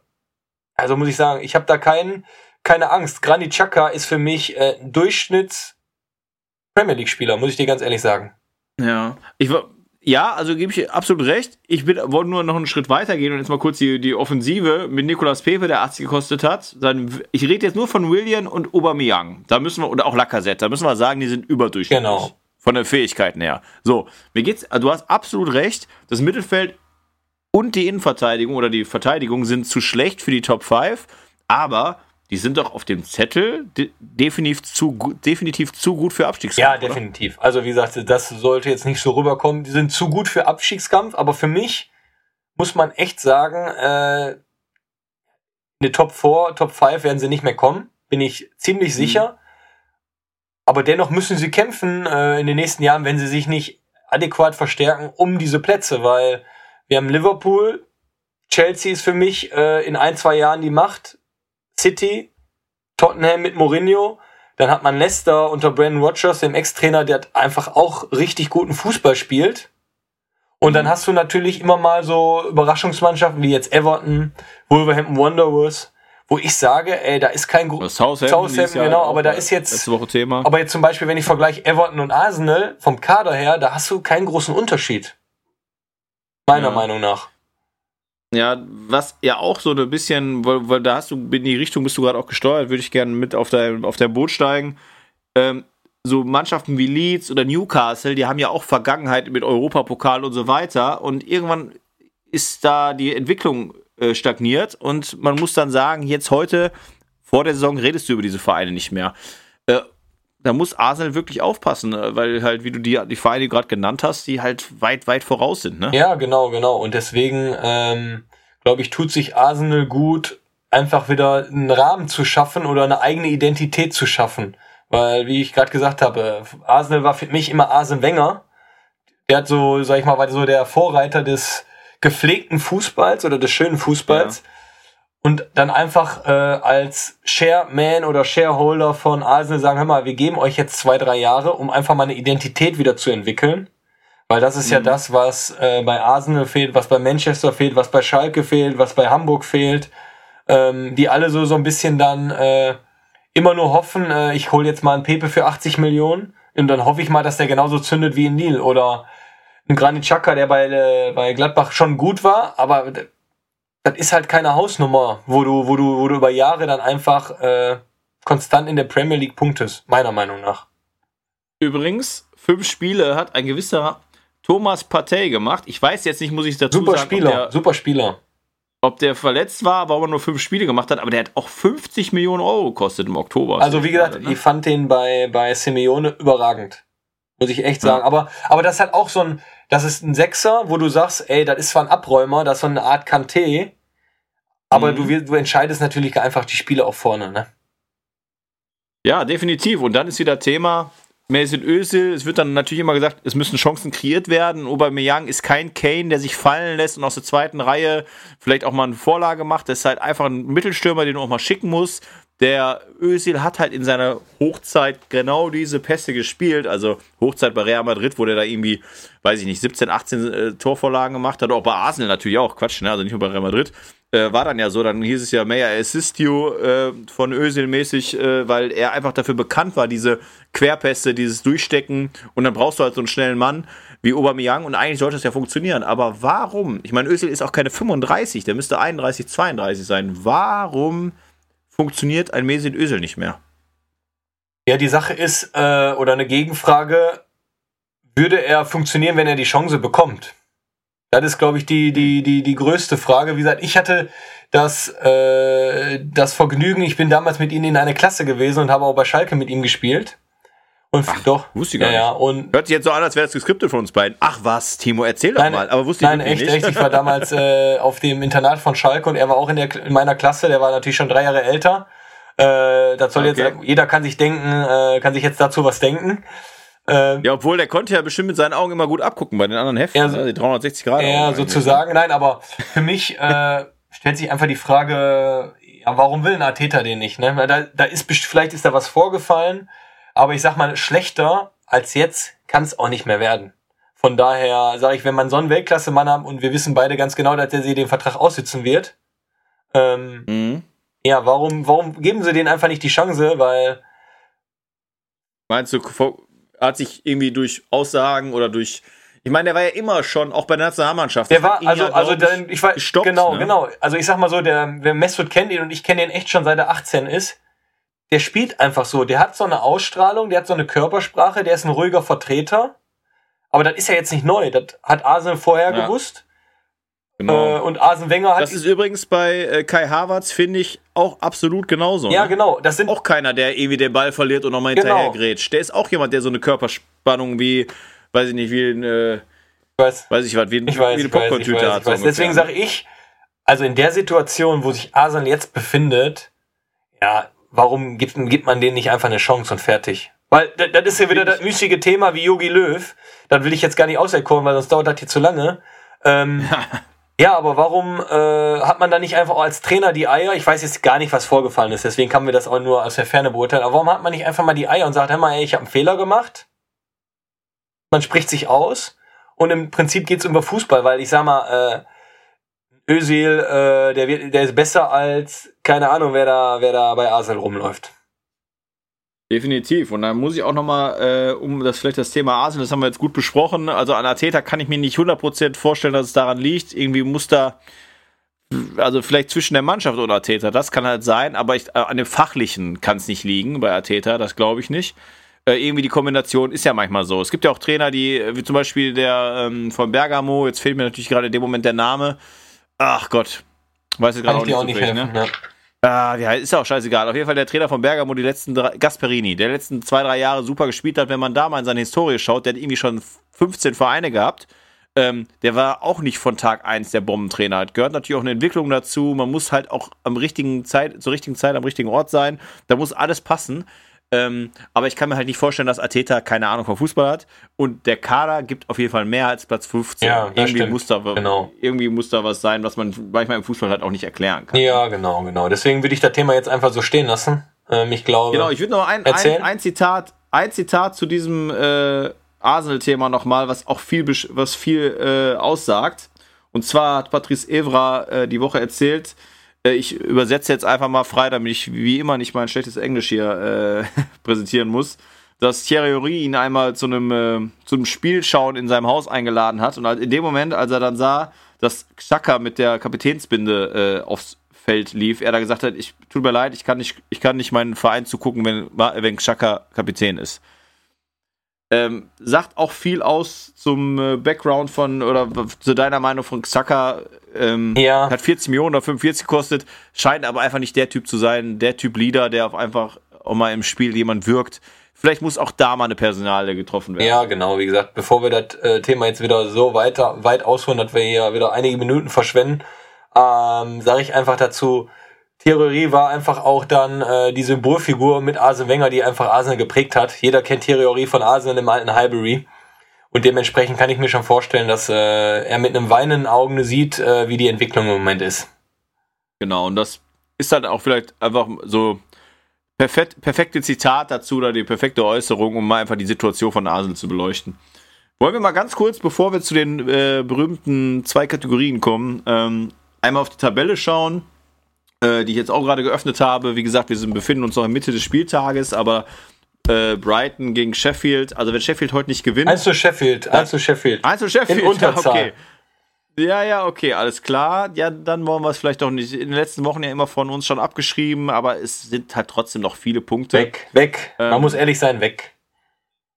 also muss ich sagen, ich habe da keinen keine Angst. Granit Xhaka ist für mich äh, Durchschnitts Premier League Spieler, muss ich dir ganz ehrlich sagen. Ja, ich war ja, also gebe ich absolut recht. Ich wollte nur noch einen Schritt weiter gehen und jetzt mal kurz die, die Offensive mit Nicolas Pepe, der 80 gekostet hat. Dann, ich rede jetzt nur von William und Aubameyang. Da müssen wir, oder auch Lacazette, da müssen wir sagen, die sind überdurchschnittlich. Genau. Von den Fähigkeiten her. So, mir geht's, du hast absolut recht. Das Mittelfeld und die Innenverteidigung oder die Verteidigung sind zu schlecht für die Top 5, aber die sind doch auf dem Zettel de definitiv, zu, definitiv zu gut für Abstiegskampf. Ja, definitiv. Oder? Also wie gesagt, das sollte jetzt nicht so rüberkommen. Die sind zu gut für Abstiegskampf, aber für mich muss man echt sagen, äh, eine Top 4, Top 5 werden sie nicht mehr kommen, bin ich ziemlich mhm. sicher. Aber dennoch müssen sie kämpfen äh, in den nächsten Jahren, wenn sie sich nicht adäquat verstärken um diese Plätze, weil wir haben Liverpool, Chelsea ist für mich äh, in ein, zwei Jahren die Macht, City, Tottenham mit Mourinho. Dann hat man Leicester unter Brandon Rodgers, dem Ex-Trainer, der einfach auch richtig guten Fußball spielt. Und dann mhm. hast du natürlich immer mal so Überraschungsmannschaften wie jetzt Everton, Wolverhampton Wanderers, wo ich sage, ey, da ist kein gutes Southampton, Southampton genau, aber da ist jetzt Woche Thema. Aber jetzt zum Beispiel, wenn ich vergleiche Everton und Arsenal vom Kader her, da hast du keinen großen Unterschied. Meiner ja. Meinung nach. Ja, was ja auch so ein bisschen, weil, weil da hast du, in die Richtung bist du gerade auch gesteuert, würde ich gerne mit auf dein, auf dein Boot steigen. Ähm, so Mannschaften wie Leeds oder Newcastle, die haben ja auch Vergangenheit mit Europapokal und so weiter. Und irgendwann ist da die Entwicklung äh, stagniert und man muss dann sagen, jetzt heute vor der Saison redest du über diese Vereine nicht mehr. Äh, da muss Arsenal wirklich aufpassen, äh, weil halt, wie du die, die Vereine gerade genannt hast, die halt weit, weit voraus sind. Ne? Ja, genau, genau. Und deswegen, ähm, glaube ich, tut sich Arsenal gut, einfach wieder einen Rahmen zu schaffen oder eine eigene Identität zu schaffen. Weil, wie ich gerade gesagt habe, Arsenal war für mich immer Arsene Wenger. Der hat so, sag ich mal, war so der Vorreiter des gepflegten Fußballs oder des schönen Fußballs. Ja. Und dann einfach äh, als Shareman oder Shareholder von Arsenal sagen, hör mal, wir geben euch jetzt zwei, drei Jahre, um einfach mal eine Identität wieder zu entwickeln. Weil das ist mhm. ja das, was äh, bei Arsenal fehlt, was bei Manchester fehlt, was bei Schalke fehlt, was bei Hamburg fehlt. Ähm, die alle so, so ein bisschen dann äh, immer nur hoffen, äh, ich hole jetzt mal einen Pepe für 80 Millionen und dann hoffe ich mal, dass der genauso zündet wie ein Nil oder ein Granit Xhaka, der bei, äh, bei Gladbach schon gut war, aber das ist halt keine Hausnummer, wo du, wo du, wo du über Jahre dann einfach äh, konstant in der Premier League punktest, meiner Meinung nach. Übrigens, fünf Spiele hat ein gewisser Thomas Partey gemacht. Ich weiß jetzt nicht, muss ich dazu super sagen. Spieler, der, super Spieler. Ob der verletzt war, warum er nur fünf Spiele gemacht hat, aber der hat auch 50 Millionen Euro gekostet im Oktober. Also wie gesagt, gerade, ne? ich fand den bei, bei Simeone überragend. Muss ich echt sagen. Ja. Aber, aber das ist halt auch so ein, das ist ein Sechser, wo du sagst, ey, das ist zwar ein Abräumer, das ist so eine Art Kanté, aber mhm. du, du entscheidest natürlich einfach die Spiele auch vorne, ne? Ja, definitiv. Und dann ist wieder Thema, Mesut Özil, es wird dann natürlich immer gesagt, es müssen Chancen kreiert werden. Aubameyang ist kein Kane, der sich fallen lässt und aus der zweiten Reihe vielleicht auch mal eine Vorlage macht. Das ist halt einfach ein Mittelstürmer, den du auch mal schicken musst. Der Özil hat halt in seiner Hochzeit genau diese Pässe gespielt. Also Hochzeit bei Real Madrid, wo der da irgendwie, weiß ich nicht, 17, 18 äh, Torvorlagen gemacht hat. Auch bei Arsenal natürlich auch. Quatsch, ne? Also nicht nur bei Real Madrid. Äh, war dann ja so, dann hieß es ja May I assist you äh, von Özil mäßig, äh, weil er einfach dafür bekannt war, diese Querpässe, dieses Durchstecken und dann brauchst du halt so einen schnellen Mann wie Aubameyang und eigentlich sollte es ja funktionieren, aber warum? Ich meine, Özil ist auch keine 35, der müsste 31, 32 sein. Warum funktioniert ein Mesut Özil nicht mehr? Ja, die Sache ist, äh, oder eine Gegenfrage, würde er funktionieren, wenn er die Chance bekommt? Das ist, glaube ich, die, die, die, die größte Frage. Wie gesagt, ich hatte das, äh, das Vergnügen, ich bin damals mit ihm in einer Klasse gewesen und habe auch bei Schalke mit ihm gespielt. Und Ach, doch. Wusste ich gar ja, nicht. und Hört sich jetzt so an, als wäre es geskriptet von uns beiden. Ach was, Timo, erzähl doch nein, mal. Aber wusste ich nein, echt, nicht. echt. Ich war damals äh, auf dem Internat von Schalke und er war auch in, der, in meiner Klasse. Der war natürlich schon drei Jahre älter. Äh, das soll okay. jetzt, jeder kann sich denken, äh, kann sich jetzt dazu was denken. Ähm, ja, obwohl der konnte ja bestimmt mit seinen Augen immer gut abgucken bei den anderen Heften, ja, ne? die 360 Grad. Ja, sozusagen. Nein, aber für mich äh, stellt sich einfach die Frage, ja, warum will ein Arteta den nicht? Ne? Da, da ist vielleicht ist da was vorgefallen, aber ich sag mal, schlechter als jetzt kann es auch nicht mehr werden. Von daher sage ich, wenn man so einen Weltklasse-Mann hat und wir wissen beide ganz genau, dass er sie den Vertrag aussitzen wird, ähm, mhm. ja, warum, warum geben sie denen einfach nicht die Chance? Weil Meinst du, hat sich irgendwie durch Aussagen oder durch ich meine, der war ja immer schon, auch bei der Nationalmannschaft. Der war, also, ja, also, der, ich war, gestoppt, genau, ne? genau. Also, ich sag mal so, der, wer Mesut kennt ihn und ich kenne ihn echt schon seit er 18 ist. Der spielt einfach so. Der hat so eine Ausstrahlung, der hat so eine Körpersprache, der ist ein ruhiger Vertreter. Aber das ist ja jetzt nicht neu. Das hat Arsenal vorher ja. gewusst. Genau. Äh, und Arsene Wenger hat. Das ist übrigens bei äh, Kai Havertz, finde ich, auch absolut genauso. Ja, ne? genau. Das sind auch keiner, der irgendwie den Ball verliert und nochmal genau. hinterher grätscht. Der ist auch jemand, der so eine Körperspannung wie, weiß ich nicht, wie ein, äh, weiß, weiß ich was, wie, ich weiß, wie eine Popcorn-Tüte hat. So Deswegen sage ich, also in der Situation, wo sich Arsene jetzt befindet, ja, warum gibt, gibt man denen nicht einfach eine Chance und fertig? Weil das ist ja wieder das müßige Thema wie Yogi Löw. Das will ich jetzt gar nicht auserkoren, weil sonst dauert das hier zu lange. Ähm, <laughs> Ja, aber warum äh, hat man da nicht einfach als Trainer die Eier? Ich weiß jetzt gar nicht, was vorgefallen ist, deswegen kann wir das auch nur aus der Ferne beurteilen. Aber warum hat man nicht einfach mal die Eier und sagt, hör mal, ey, ich habe einen Fehler gemacht? Man spricht sich aus und im Prinzip geht's über Fußball, weil ich sag mal, äh, Özil, äh, der, wird, der ist besser als keine Ahnung, wer da, wer da bei Arsenal rumläuft. Definitiv. Und dann muss ich auch nochmal, äh, um das vielleicht das Thema Arsenal, das haben wir jetzt gut besprochen. Also an Ateta kann ich mir nicht 100% vorstellen, dass es daran liegt. Irgendwie muss da, also vielleicht zwischen der Mannschaft oder Ateta, das kann halt sein, aber ich, äh, an dem Fachlichen kann es nicht liegen bei Ateta, das glaube ich nicht. Äh, irgendwie die Kombination ist ja manchmal so. Es gibt ja auch Trainer, die, wie zum Beispiel der ähm, von Bergamo, jetzt fehlt mir natürlich gerade in dem Moment der Name. Ach Gott, weiß ich gerade auch nicht, auch nicht so helfen, ne? Ja. Ah, ja, ist ja auch scheißegal. Auf jeden Fall der Trainer von Bergamo, die letzten drei, Gasperini, der letzten zwei, drei Jahre super gespielt hat. Wenn man da mal in seine Historie schaut, der hat irgendwie schon 15 Vereine gehabt. Ähm, der war auch nicht von Tag 1 der Bombentrainer. Hat gehört natürlich auch eine Entwicklung dazu. Man muss halt auch am richtigen Zeit, zur richtigen Zeit am richtigen Ort sein. Da muss alles passen. Ähm, aber ich kann mir halt nicht vorstellen, dass Ateta keine Ahnung vom Fußball hat. Und der Kader gibt auf jeden Fall mehr als Platz 15. Ja, irgendwie, muss da, genau. irgendwie muss da was sein, was man manchmal im Fußball halt auch nicht erklären kann. Ja, genau, genau. Deswegen würde ich das Thema jetzt einfach so stehen lassen. Ähm, ich glaube. Genau, ich würde noch ein, ein, ein, Zitat, ein Zitat zu diesem äh, Arsenal-Thema nochmal, was auch viel, was viel äh, aussagt. Und zwar hat Patrice Evra äh, die Woche erzählt, äh, ich übersetze jetzt einfach mal frei, damit ich wie immer nicht mein schlechtes Englisch hier äh, <laughs> präsentieren muss, dass Thierry Henry ihn einmal zu einem, äh, zu einem Spielschauen in seinem Haus eingeladen hat und in dem Moment, als er dann sah, dass Xhaka mit der Kapitänsbinde äh, aufs Feld lief, er da gesagt hat, ich tut mir leid, ich kann nicht, ich kann nicht meinen Verein zugucken, wenn, wenn Xhaka Kapitän ist. Ähm, sagt auch viel aus zum äh, Background von, oder zu deiner Meinung von Xhaka. Ähm, ja. Hat 40 Millionen oder 45 gekostet, scheint aber einfach nicht der Typ zu sein, der Typ Leader, der auf einfach auch mal im Spiel jemand wirkt. Vielleicht muss auch da mal eine Personale getroffen werden. Ja, genau, wie gesagt, bevor wir das äh, Thema jetzt wieder so weiter, weit ausholen, dass wir hier wieder einige Minuten verschwenden, ähm, sage ich einfach dazu, Thierry war einfach auch dann äh, die Symbolfigur mit Arsene Wenger, die einfach Arsenal geprägt hat. Jeder kennt Thierry von Arsenal im alten Highbury. Und dementsprechend kann ich mir schon vorstellen, dass äh, er mit einem weinenden Auge sieht, äh, wie die Entwicklung im Moment ist. Genau, und das ist halt auch vielleicht einfach so perfekt, perfekte Zitat dazu oder die perfekte Äußerung, um mal einfach die Situation von Arsenal zu beleuchten. Wollen wir mal ganz kurz, bevor wir zu den äh, berühmten zwei Kategorien kommen, ähm, einmal auf die Tabelle schauen äh, die ich jetzt auch gerade geöffnet habe. Wie gesagt, wir sind, befinden uns noch in Mitte des Spieltages, aber äh, Brighton gegen Sheffield, also wenn Sheffield heute nicht gewinnt. 1 zu Sheffield, 1 zu Sheffield. 1 zu Sheffield, in <laughs> Unterzahl. okay. Ja, ja, okay, alles klar. Ja, dann wollen wir es vielleicht doch nicht. In den letzten Wochen ja immer von uns schon abgeschrieben, aber es sind halt trotzdem noch viele Punkte. Weg, weg. Ähm, Man muss ehrlich sein, weg.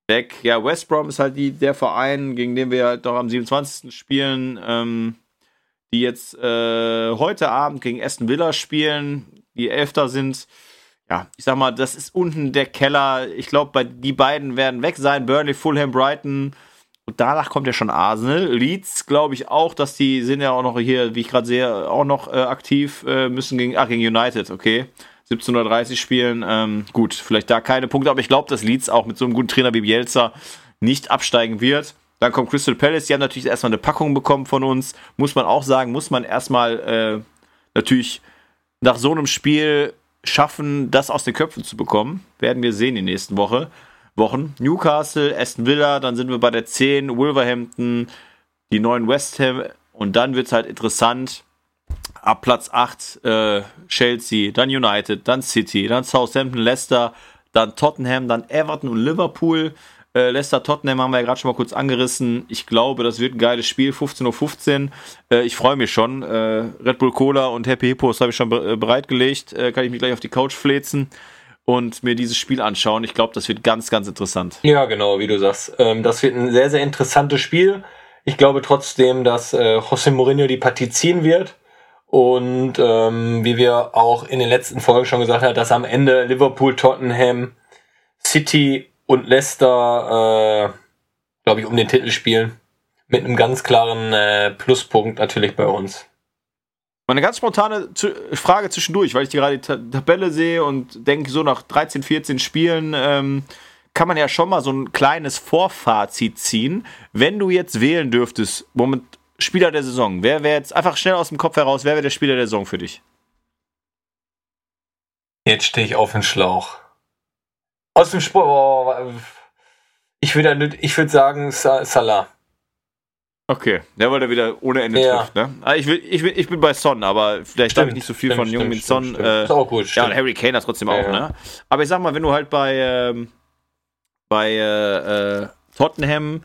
Weg. Ja, West Brom ist halt die, der Verein, gegen den wir halt doch am 27. spielen. Ähm, die jetzt äh, heute Abend gegen Aston Villa spielen, die Elfter sind. Ja, ich sag mal, das ist unten der Keller. Ich glaube, die beiden werden weg sein. Burnley, Fulham, Brighton. Und danach kommt ja schon Arsenal. Leeds, glaube ich auch, dass die sind ja auch noch hier, wie ich gerade sehe, auch noch äh, aktiv, äh, müssen gegen, ach, gegen United, okay. 17.30 spielen. Ähm, gut, vielleicht da keine Punkte, aber ich glaube, dass Leeds auch mit so einem guten Trainer wie Bielsa nicht absteigen wird. Dann kommt Crystal Palace, die haben natürlich erstmal eine Packung bekommen von uns. Muss man auch sagen, muss man erstmal äh, natürlich nach so einem Spiel schaffen, das aus den Köpfen zu bekommen. Werden wir sehen in den nächsten Woche, Wochen. Newcastle, Aston Villa, dann sind wir bei der 10, Wolverhampton, die neuen West Ham und dann wird es halt interessant. Ab Platz 8 äh, Chelsea, dann United, dann City, dann Southampton, Leicester, dann Tottenham, dann Everton und Liverpool. Äh, Leicester Tottenham haben wir ja gerade schon mal kurz angerissen. Ich glaube, das wird ein geiles Spiel. 15.15 Uhr. Äh, ich freue mich schon. Äh, Red Bull Cola und Happy Hippos habe ich schon be äh, bereitgelegt. Äh, kann ich mich gleich auf die Couch flezen und mir dieses Spiel anschauen. Ich glaube, das wird ganz, ganz interessant. Ja, genau, wie du sagst. Ähm, das wird ein sehr, sehr interessantes Spiel. Ich glaube trotzdem, dass äh, José Mourinho die Partie ziehen wird. Und ähm, wie wir auch in den letzten Folgen schon gesagt haben, dass am Ende Liverpool, Tottenham, City und Leicester, äh, glaube ich, um den Titel spielen. Mit einem ganz klaren äh, Pluspunkt natürlich bei uns. Meine ganz spontane Frage zwischendurch, weil ich die gerade die Tabelle sehe und denke, so nach 13, 14 Spielen ähm, kann man ja schon mal so ein kleines Vorfazit ziehen. Wenn du jetzt wählen dürftest, Moment, Spieler der Saison, wer wäre jetzt einfach schnell aus dem Kopf heraus, wer wäre der Spieler der Saison für dich? Jetzt stehe ich auf den Schlauch. Aus dem Sport. Oh, ich würde ich würd sagen Salah. Okay, ja, weil er wieder ohne Ende ja. trifft. Ne? Ah, ich, will, ich, will, ich bin bei Son, aber vielleicht habe ich nicht so viel stimmt, von Jung mit Son. Äh, ist auch gut. Ja, und Harry Kane hat trotzdem ja, auch. Ne? Aber ich sag mal, wenn du halt bei, ähm, bei äh, äh, Tottenham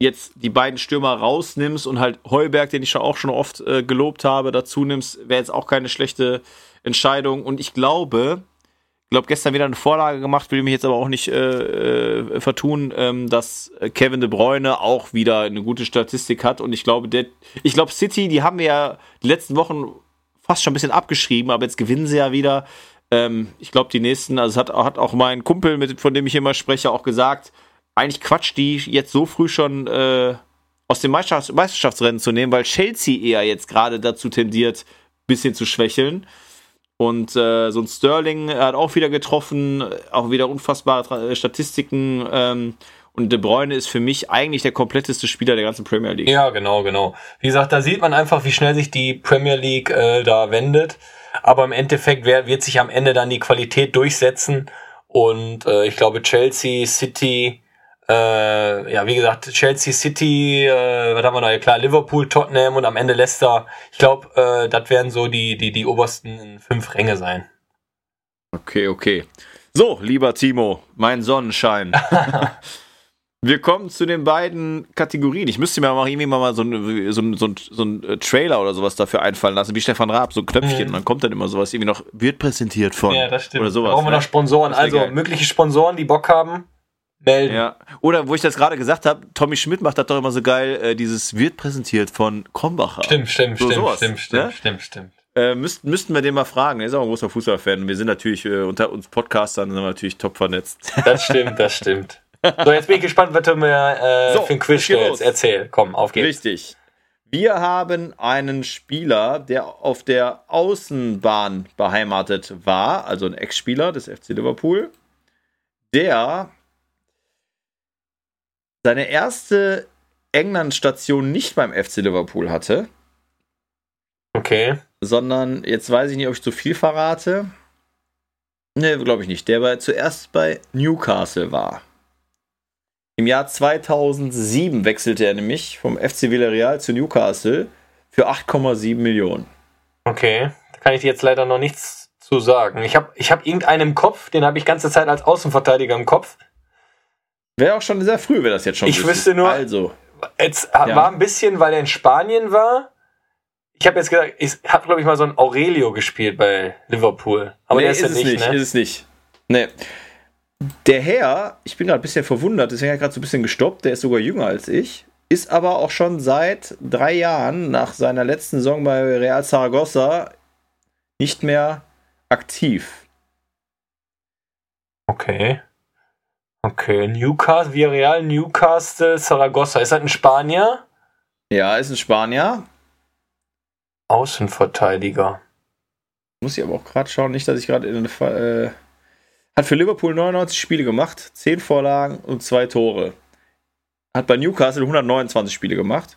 jetzt die beiden Stürmer rausnimmst und halt Heuberg, den ich schon auch schon oft äh, gelobt habe, dazu nimmst, wäre jetzt auch keine schlechte Entscheidung. Und ich glaube, glaube, gestern wieder eine Vorlage gemacht, will mich jetzt aber auch nicht äh, äh, vertun, ähm, dass Kevin De Bruyne auch wieder eine gute Statistik hat. Und ich glaube, der, ich glaube, City, die haben wir ja die letzten Wochen fast schon ein bisschen abgeschrieben, aber jetzt gewinnen sie ja wieder. Ähm, ich glaube, die nächsten, also hat, hat auch mein Kumpel, mit, von dem ich immer spreche, auch gesagt, eigentlich Quatsch, die jetzt so früh schon äh, aus dem Meisterschafts Meisterschaftsrennen zu nehmen, weil Chelsea eher jetzt gerade dazu tendiert, ein bisschen zu schwächeln. Und äh, so ein Sterling hat auch wieder getroffen, auch wieder unfassbare äh, Statistiken. Ähm, und De Bruyne ist für mich eigentlich der kompletteste Spieler der ganzen Premier League. Ja, genau, genau. Wie gesagt, da sieht man einfach, wie schnell sich die Premier League äh, da wendet. Aber im Endeffekt wer, wird sich am Ende dann die Qualität durchsetzen. Und äh, ich glaube, Chelsea, City, äh, ja, wie gesagt, Chelsea City, äh, was haben wir noch? Ja, klar, Liverpool, Tottenham und am Ende Leicester. Ich glaube, äh, das werden so die, die, die obersten fünf Ränge sein. Okay, okay. So, lieber Timo, mein Sonnenschein. <laughs> Wir kommen zu den beiden Kategorien. Ich müsste mir mal irgendwie mal so ein, so ein, so ein, so ein äh, Trailer oder sowas dafür einfallen lassen, wie Stefan Raab, so ein Knöpfchen. Mhm. Und dann kommt dann immer sowas irgendwie noch, wird präsentiert von. Ja, das stimmt. Oder sowas. Da brauchen wir ne? noch Sponsoren. Also geil. mögliche Sponsoren, die Bock haben, melden. Ja. Oder wo ich das gerade gesagt habe, Tommy Schmidt macht das doch immer so geil, äh, dieses wird präsentiert von Krombacher. Stimmt, stimmt, so, stimmt, sowas, stimmt, stimmt, ne? stimmt, stimmt. Äh, müssten, müssten wir den mal fragen. Er ist auch ein großer Fußballfan. Wir sind natürlich äh, unter uns Podcastern sind wir natürlich top vernetzt. <laughs> Das stimmt, das stimmt. So, jetzt bin ich gespannt, was du mir äh, so, für ein Quiz stellst. Erzähl, komm, auf geht's. Richtig. Wir haben einen Spieler, der auf der Außenbahn beheimatet war, also ein Ex-Spieler des FC Liverpool, der seine erste England-Station nicht beim FC Liverpool hatte. Okay. Sondern, jetzt weiß ich nicht, ob ich zu viel verrate. Ne, glaube ich nicht. Der war zuerst bei Newcastle war. Im Jahr 2007 wechselte er nämlich vom FC Villarreal zu Newcastle für 8,7 Millionen. Okay, da kann ich dir jetzt leider noch nichts zu sagen. Ich habe ich hab irgendeinen im Kopf, den habe ich ganze Zeit als Außenverteidiger im Kopf. Wäre auch schon sehr früh, wäre das jetzt schon. Ich wüsste, wüsste nur, also. Jetzt ja. war ein bisschen, weil er in Spanien war. Ich habe jetzt gesagt, ich habe, glaube ich, mal so ein Aurelio gespielt bei Liverpool. Aber nee, der ist, ist ja nicht, nicht ne? Ist es nicht. Nee. Der Herr, ich bin gerade ein bisschen verwundert, deswegen habe ich gerade so ein bisschen gestoppt, der ist sogar jünger als ich, ist aber auch schon seit drei Jahren nach seiner letzten Saison bei Real Zaragoza nicht mehr aktiv. Okay. Okay, Newcastle, Villarreal, Newcastle, Zaragoza. Ist das ein Spanier? Ja, ist ein Spanier. Außenverteidiger. Muss ich aber auch gerade schauen, nicht, dass ich gerade in eine. Äh hat für Liverpool 99 Spiele gemacht, 10 Vorlagen und 2 Tore. Hat bei Newcastle 129 Spiele gemacht.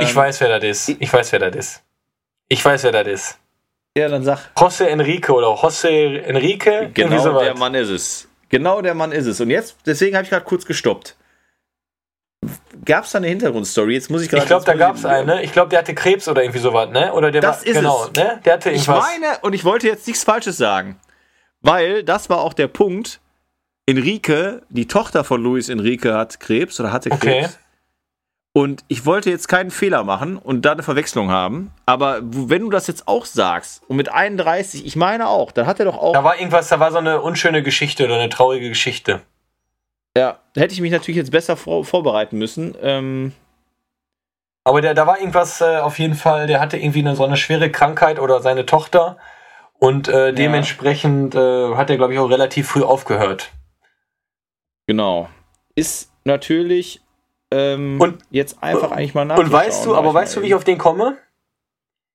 ich ähm, weiß, wer das ist. Ich weiß, wer das ist. Ich weiß, wer das ist. Ja, dann sag. José Enrique oder José Enrique. Genau der Mann ist es. Genau der Mann ist es. Und jetzt, deswegen habe ich gerade kurz gestoppt. Gab es da eine Hintergrundstory? Jetzt muss ich gerade. Ich glaube, da gab es eine. Ich glaube, der hatte Krebs oder irgendwie sowas, ne? Oder der das war, ist genau, es. ne? Der hatte irgendwas. Ich meine, und ich wollte jetzt nichts Falsches sagen. Weil das war auch der Punkt. Enrique, die Tochter von Luis Enrique, hat Krebs oder hatte Krebs. Okay. Und ich wollte jetzt keinen Fehler machen und da eine Verwechslung haben. Aber wenn du das jetzt auch sagst und mit 31, ich meine auch, dann hat er doch auch. Da war irgendwas, da war so eine unschöne Geschichte oder eine traurige Geschichte. Ja, da hätte ich mich natürlich jetzt besser vor, vorbereiten müssen. Ähm aber der, da war irgendwas äh, auf jeden Fall, der hatte irgendwie eine, so eine schwere Krankheit oder seine Tochter und äh, dementsprechend äh, hat er, glaube ich, auch relativ früh aufgehört. Genau. Ist natürlich ähm, und, jetzt einfach eigentlich mal nach. Und weißt du, aber weißt du, wie ich auf den komme?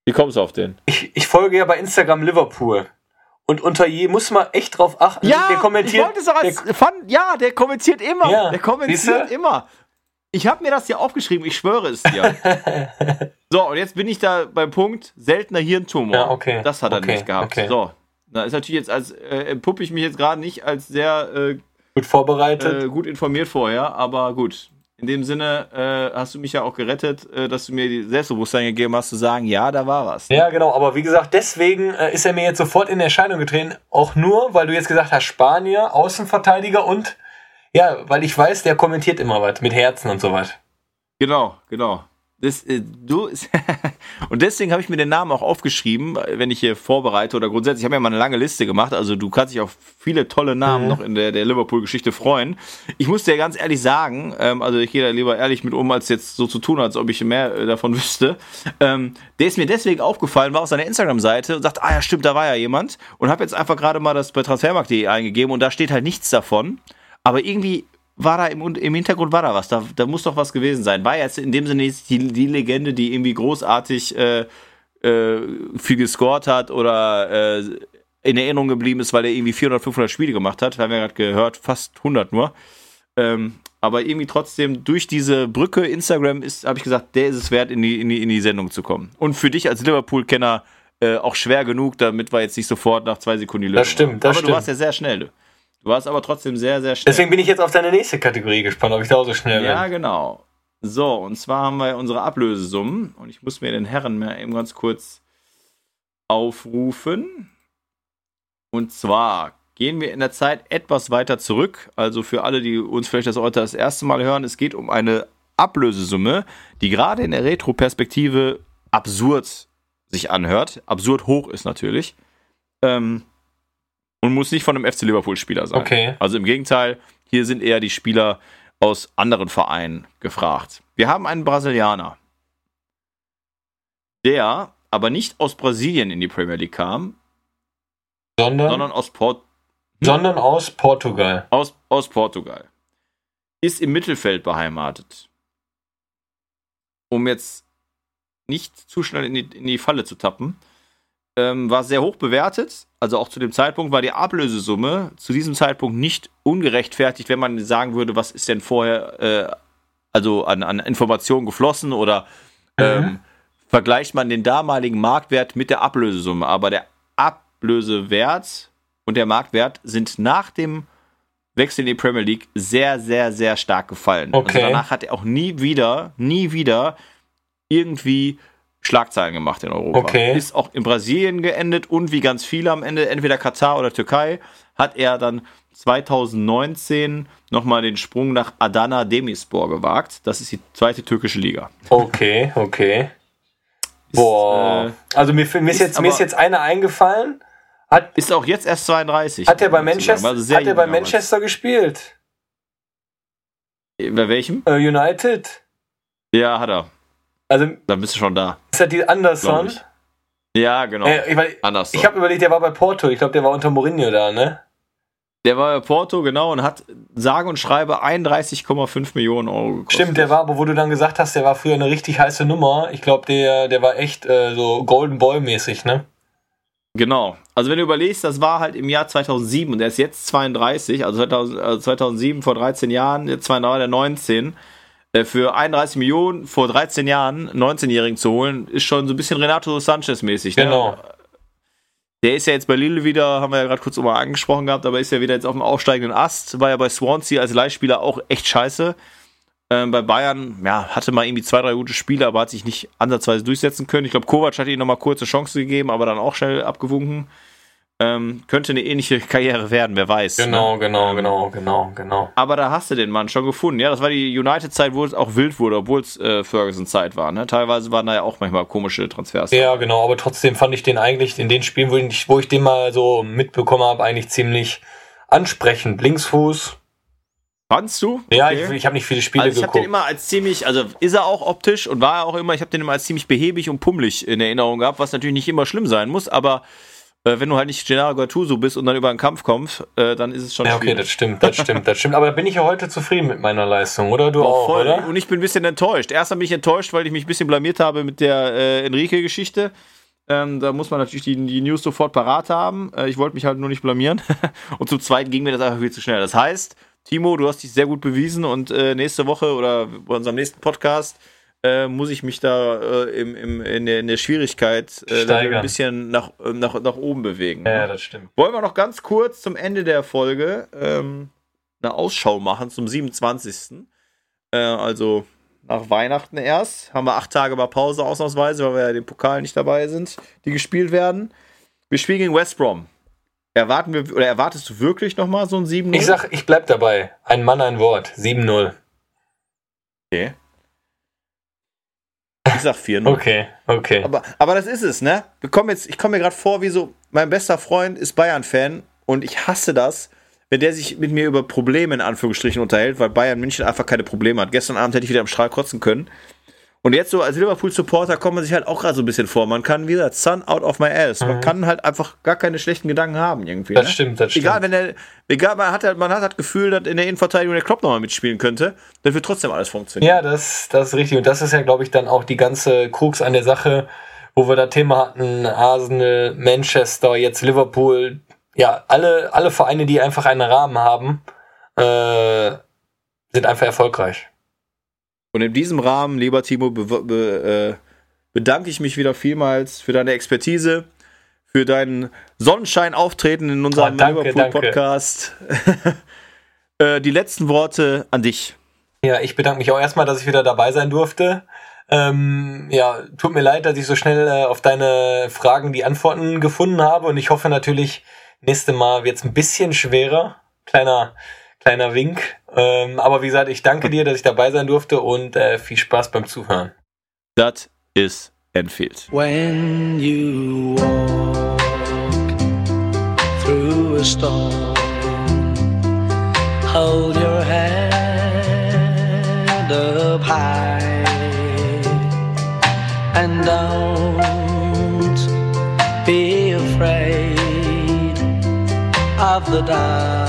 Wie kommst du auf den? Ich, ich folge ja bei Instagram Liverpool. Und unter je muss man echt drauf achten. Ja, der kommentiert. Ich wollte es auch als der, fun, ja, der kommentiert immer. Ja, der kommentiert immer. Ich habe mir das hier aufgeschrieben, ich schwöre es dir. <laughs> so, und jetzt bin ich da beim Punkt seltener Hirntumor. Ja, okay. Das hat er okay, nicht gehabt. Okay. So, da ist natürlich jetzt als äh, empuppe ich mich jetzt gerade nicht als sehr äh, gut vorbereitet, äh, gut informiert vorher, aber gut. In dem Sinne äh, hast du mich ja auch gerettet, äh, dass du mir die Selbstbewusstsein gegeben hast, zu sagen, ja, da war was. Ja, genau. Aber wie gesagt, deswegen äh, ist er mir jetzt sofort in Erscheinung getreten. Auch nur, weil du jetzt gesagt hast, Spanier, Außenverteidiger und ja, weil ich weiß, der kommentiert immer was mit Herzen und so was. Genau, genau. Das, äh, du, <laughs> und deswegen habe ich mir den Namen auch aufgeschrieben, wenn ich hier vorbereite oder grundsätzlich, ich habe mir mal eine lange Liste gemacht, also du kannst dich auf viele tolle Namen mhm. noch in der, der Liverpool-Geschichte freuen. Ich muss dir ganz ehrlich sagen, ähm, also ich gehe da lieber ehrlich mit um, als jetzt so zu tun, als ob ich mehr äh, davon <laughs> wüsste. Ähm, der ist mir deswegen aufgefallen, war auf seiner Instagram-Seite und sagt, ah ja stimmt, da war ja jemand und habe jetzt einfach gerade mal das bei transfermarkt.de eingegeben und da steht halt nichts davon. Aber irgendwie war da im, im Hintergrund war da was. Da, da muss doch was gewesen sein. War jetzt in dem Sinne die, die Legende, die irgendwie großartig äh, äh, viel gescored hat oder äh, in Erinnerung geblieben ist, weil er irgendwie 400, 500 Spiele gemacht hat. Haben wir gerade gehört, fast 100 nur. Ähm, aber irgendwie trotzdem durch diese Brücke Instagram ist, habe ich gesagt, der ist es wert, in die, in die, in die Sendung zu kommen. Und für dich als Liverpool-Kenner äh, auch schwer genug, damit wir jetzt nicht sofort nach zwei Sekunden die Lösung Das stimmt, das aber stimmt. du warst ja sehr schnell. Du warst aber trotzdem sehr, sehr schnell. Deswegen bin ich jetzt auf deine nächste Kategorie gespannt, ob ich da auch so schnell bin. Ja, genau. So, und zwar haben wir unsere Ablösesummen. Und ich muss mir den Herren mal eben ganz kurz aufrufen. Und zwar gehen wir in der Zeit etwas weiter zurück. Also für alle, die uns vielleicht das heute das erste Mal hören, es geht um eine Ablösesumme, die gerade in der Retro-Perspektive absurd sich anhört. Absurd hoch ist natürlich. Ähm, und muss nicht von einem FC Liverpool-Spieler sein. Okay. Also im Gegenteil, hier sind eher die Spieler aus anderen Vereinen gefragt. Wir haben einen Brasilianer, der aber nicht aus Brasilien in die Premier League kam, sondern, sondern aus Port sondern aus Portugal. Aus, aus Portugal. Ist im Mittelfeld beheimatet. Um jetzt nicht zu schnell in die, in die Falle zu tappen. Ähm, war sehr hoch bewertet. Also auch zu dem Zeitpunkt war die Ablösesumme zu diesem Zeitpunkt nicht ungerechtfertigt, wenn man sagen würde, was ist denn vorher äh, also an, an Informationen geflossen oder mhm. ähm, vergleicht man den damaligen Marktwert mit der Ablösesumme. Aber der Ablösewert und der Marktwert sind nach dem Wechsel in die Premier League sehr, sehr, sehr stark gefallen. Also okay. Also danach hat er auch nie wieder, nie wieder irgendwie Schlagzeilen gemacht in Europa. Okay. Ist auch in Brasilien geendet und wie ganz viele am Ende, entweder Katar oder Türkei, hat er dann 2019 nochmal den Sprung nach Adana Demirspor gewagt. Das ist die zweite türkische Liga. Okay, okay. Boah. Ist, äh, also mir, mir, ist, jetzt, mir ist jetzt einer eingefallen. Hat, ist auch jetzt erst 32. Hat er bei Manchester, also hat er bei Manchester gespielt? Bei welchem? Uh, United. Ja, hat er. Also, Dann bist du schon da. Ist er die Anderson? Ja, genau. Äh, ich ich habe überlegt, der war bei Porto. Ich glaube, der war unter Mourinho da, ne? Der war bei Porto, genau, und hat sage und schreibe 31,5 Millionen Euro gekostet. Stimmt, der war, aber wo du dann gesagt hast, der war früher eine richtig heiße Nummer. Ich glaube, der, der war echt äh, so Golden Boy-mäßig, ne? Genau. Also wenn du überlegst, das war halt im Jahr 2007 und er ist jetzt 32, also 2000, also 2007 vor 13 Jahren, jetzt 2009, der 19. Äh, für 31 Millionen vor 13 Jahren 19-Jährigen zu holen, ist schon so ein bisschen Renato Sanchez-mäßig. Ne? Genau. Der ist ja jetzt bei Lille wieder, haben wir ja gerade kurz mal angesprochen gehabt, aber ist ja wieder jetzt auf dem aufsteigenden Ast. War ja bei Swansea als Leihspieler auch echt scheiße. Ähm, bei Bayern, ja, hatte mal irgendwie zwei, drei gute Spiele, aber hat sich nicht ansatzweise durchsetzen können. Ich glaube, Kovac hat ihm nochmal kurze Chance gegeben, aber dann auch schnell abgewunken. Ähm, könnte eine ähnliche <laughs> Karriere werden, wer weiß. Genau, ne? genau, genau, genau, genau. Aber da hast du den Mann schon gefunden. Ja, das war die United-Zeit, wo es auch wild wurde, obwohl es äh, Ferguson-Zeit war. Ne? Teilweise waren da ja auch manchmal komische Transfers. Ja, genau, aber trotzdem fand ich den eigentlich in den Spielen, wo ich, wo ich den mal so mitbekommen habe, eigentlich ziemlich ansprechend. Linksfuß, Fandst du? Ja, okay. ich, ich habe nicht viele Spiele also ich geguckt. Ich habe den immer als ziemlich, also ist er auch optisch und war er auch immer, ich habe den immer als ziemlich behäbig und pummelig in Erinnerung gehabt, was natürlich nicht immer schlimm sein muss, aber äh, wenn du halt nicht Gennaro Gattuso bist und dann über einen Kampf kommst, äh, dann ist es schon Ja, okay, das stimmt, das stimmt, das stimmt. Aber da bin ich ja heute zufrieden mit meiner Leistung, oder? Du auch, voll. oder? Und ich bin ein bisschen enttäuscht. Erst bin ich enttäuscht, weil ich mich ein bisschen blamiert habe mit der äh, Enrique-Geschichte. Ähm, da muss man natürlich die, die News sofort parat haben. Äh, ich wollte mich halt nur nicht blamieren. <laughs> und zum Zweiten ging mir das einfach viel zu schnell. Das heißt, Timo, du hast dich sehr gut bewiesen und äh, nächste Woche oder bei unserem nächsten Podcast äh, muss ich mich da äh, im, im, in, der, in der Schwierigkeit äh, ein bisschen nach, nach, nach oben bewegen. Ja, das stimmt. Wollen wir noch ganz kurz zum Ende der Folge ähm, eine Ausschau machen zum 27. Äh, also nach Weihnachten erst. Haben wir acht Tage mal Pause ausnahmsweise, weil wir ja den Pokal nicht dabei sind, die gespielt werden. Wir spielen gegen West Brom. Erwarten wir, oder erwartest du wirklich nochmal so ein 7-0? Ich sag, ich bleib dabei. Ein Mann, ein Wort. 7-0. Okay. Ich sag 4-0. Okay, okay. Aber, aber das ist es, ne? Wir kommen jetzt, ich komme mir gerade vor, wie so, mein bester Freund ist Bayern-Fan und ich hasse das, wenn der sich mit mir über Probleme in Anführungsstrichen unterhält, weil Bayern München einfach keine Probleme hat. Gestern Abend hätte ich wieder am Strahl kotzen können. Und jetzt so als Liverpool-Supporter kommt man sich halt auch gerade so ein bisschen vor. Man kann, wie gesagt, Sun out of my ass. Man mhm. kann halt einfach gar keine schlechten Gedanken haben irgendwie. Das ne? stimmt, das egal, stimmt. Wenn der, egal, man hat halt, man hat das Gefühl, dass in der Innenverteidigung der Klopp nochmal mitspielen könnte, dann wird trotzdem alles funktionieren. Ja, das, das ist richtig. Und das ist ja, glaube ich, dann auch die ganze Krux an der Sache, wo wir da Thema hatten, Arsenal, Manchester, jetzt Liverpool, ja, alle, alle Vereine, die einfach einen Rahmen haben, äh, sind einfach erfolgreich. Und in diesem Rahmen, lieber Timo, be be äh, bedanke ich mich wieder vielmals für deine Expertise, für deinen Sonnenschein-Auftreten in unserem oh, Liverpool-Podcast. <laughs> äh, die letzten Worte an dich. Ja, ich bedanke mich auch erstmal, dass ich wieder dabei sein durfte. Ähm, ja, tut mir leid, dass ich so schnell äh, auf deine Fragen die Antworten gefunden habe und ich hoffe natürlich, nächste Mal wird es ein bisschen schwerer. Kleiner, kleiner Wink. Ähm, aber wie gesagt, ich danke dir, dass ich dabei sein durfte und äh, viel Spaß beim Zuhören. Das ist Enfield. When you walk through a storm, hold your head up high and don't be afraid of the dark.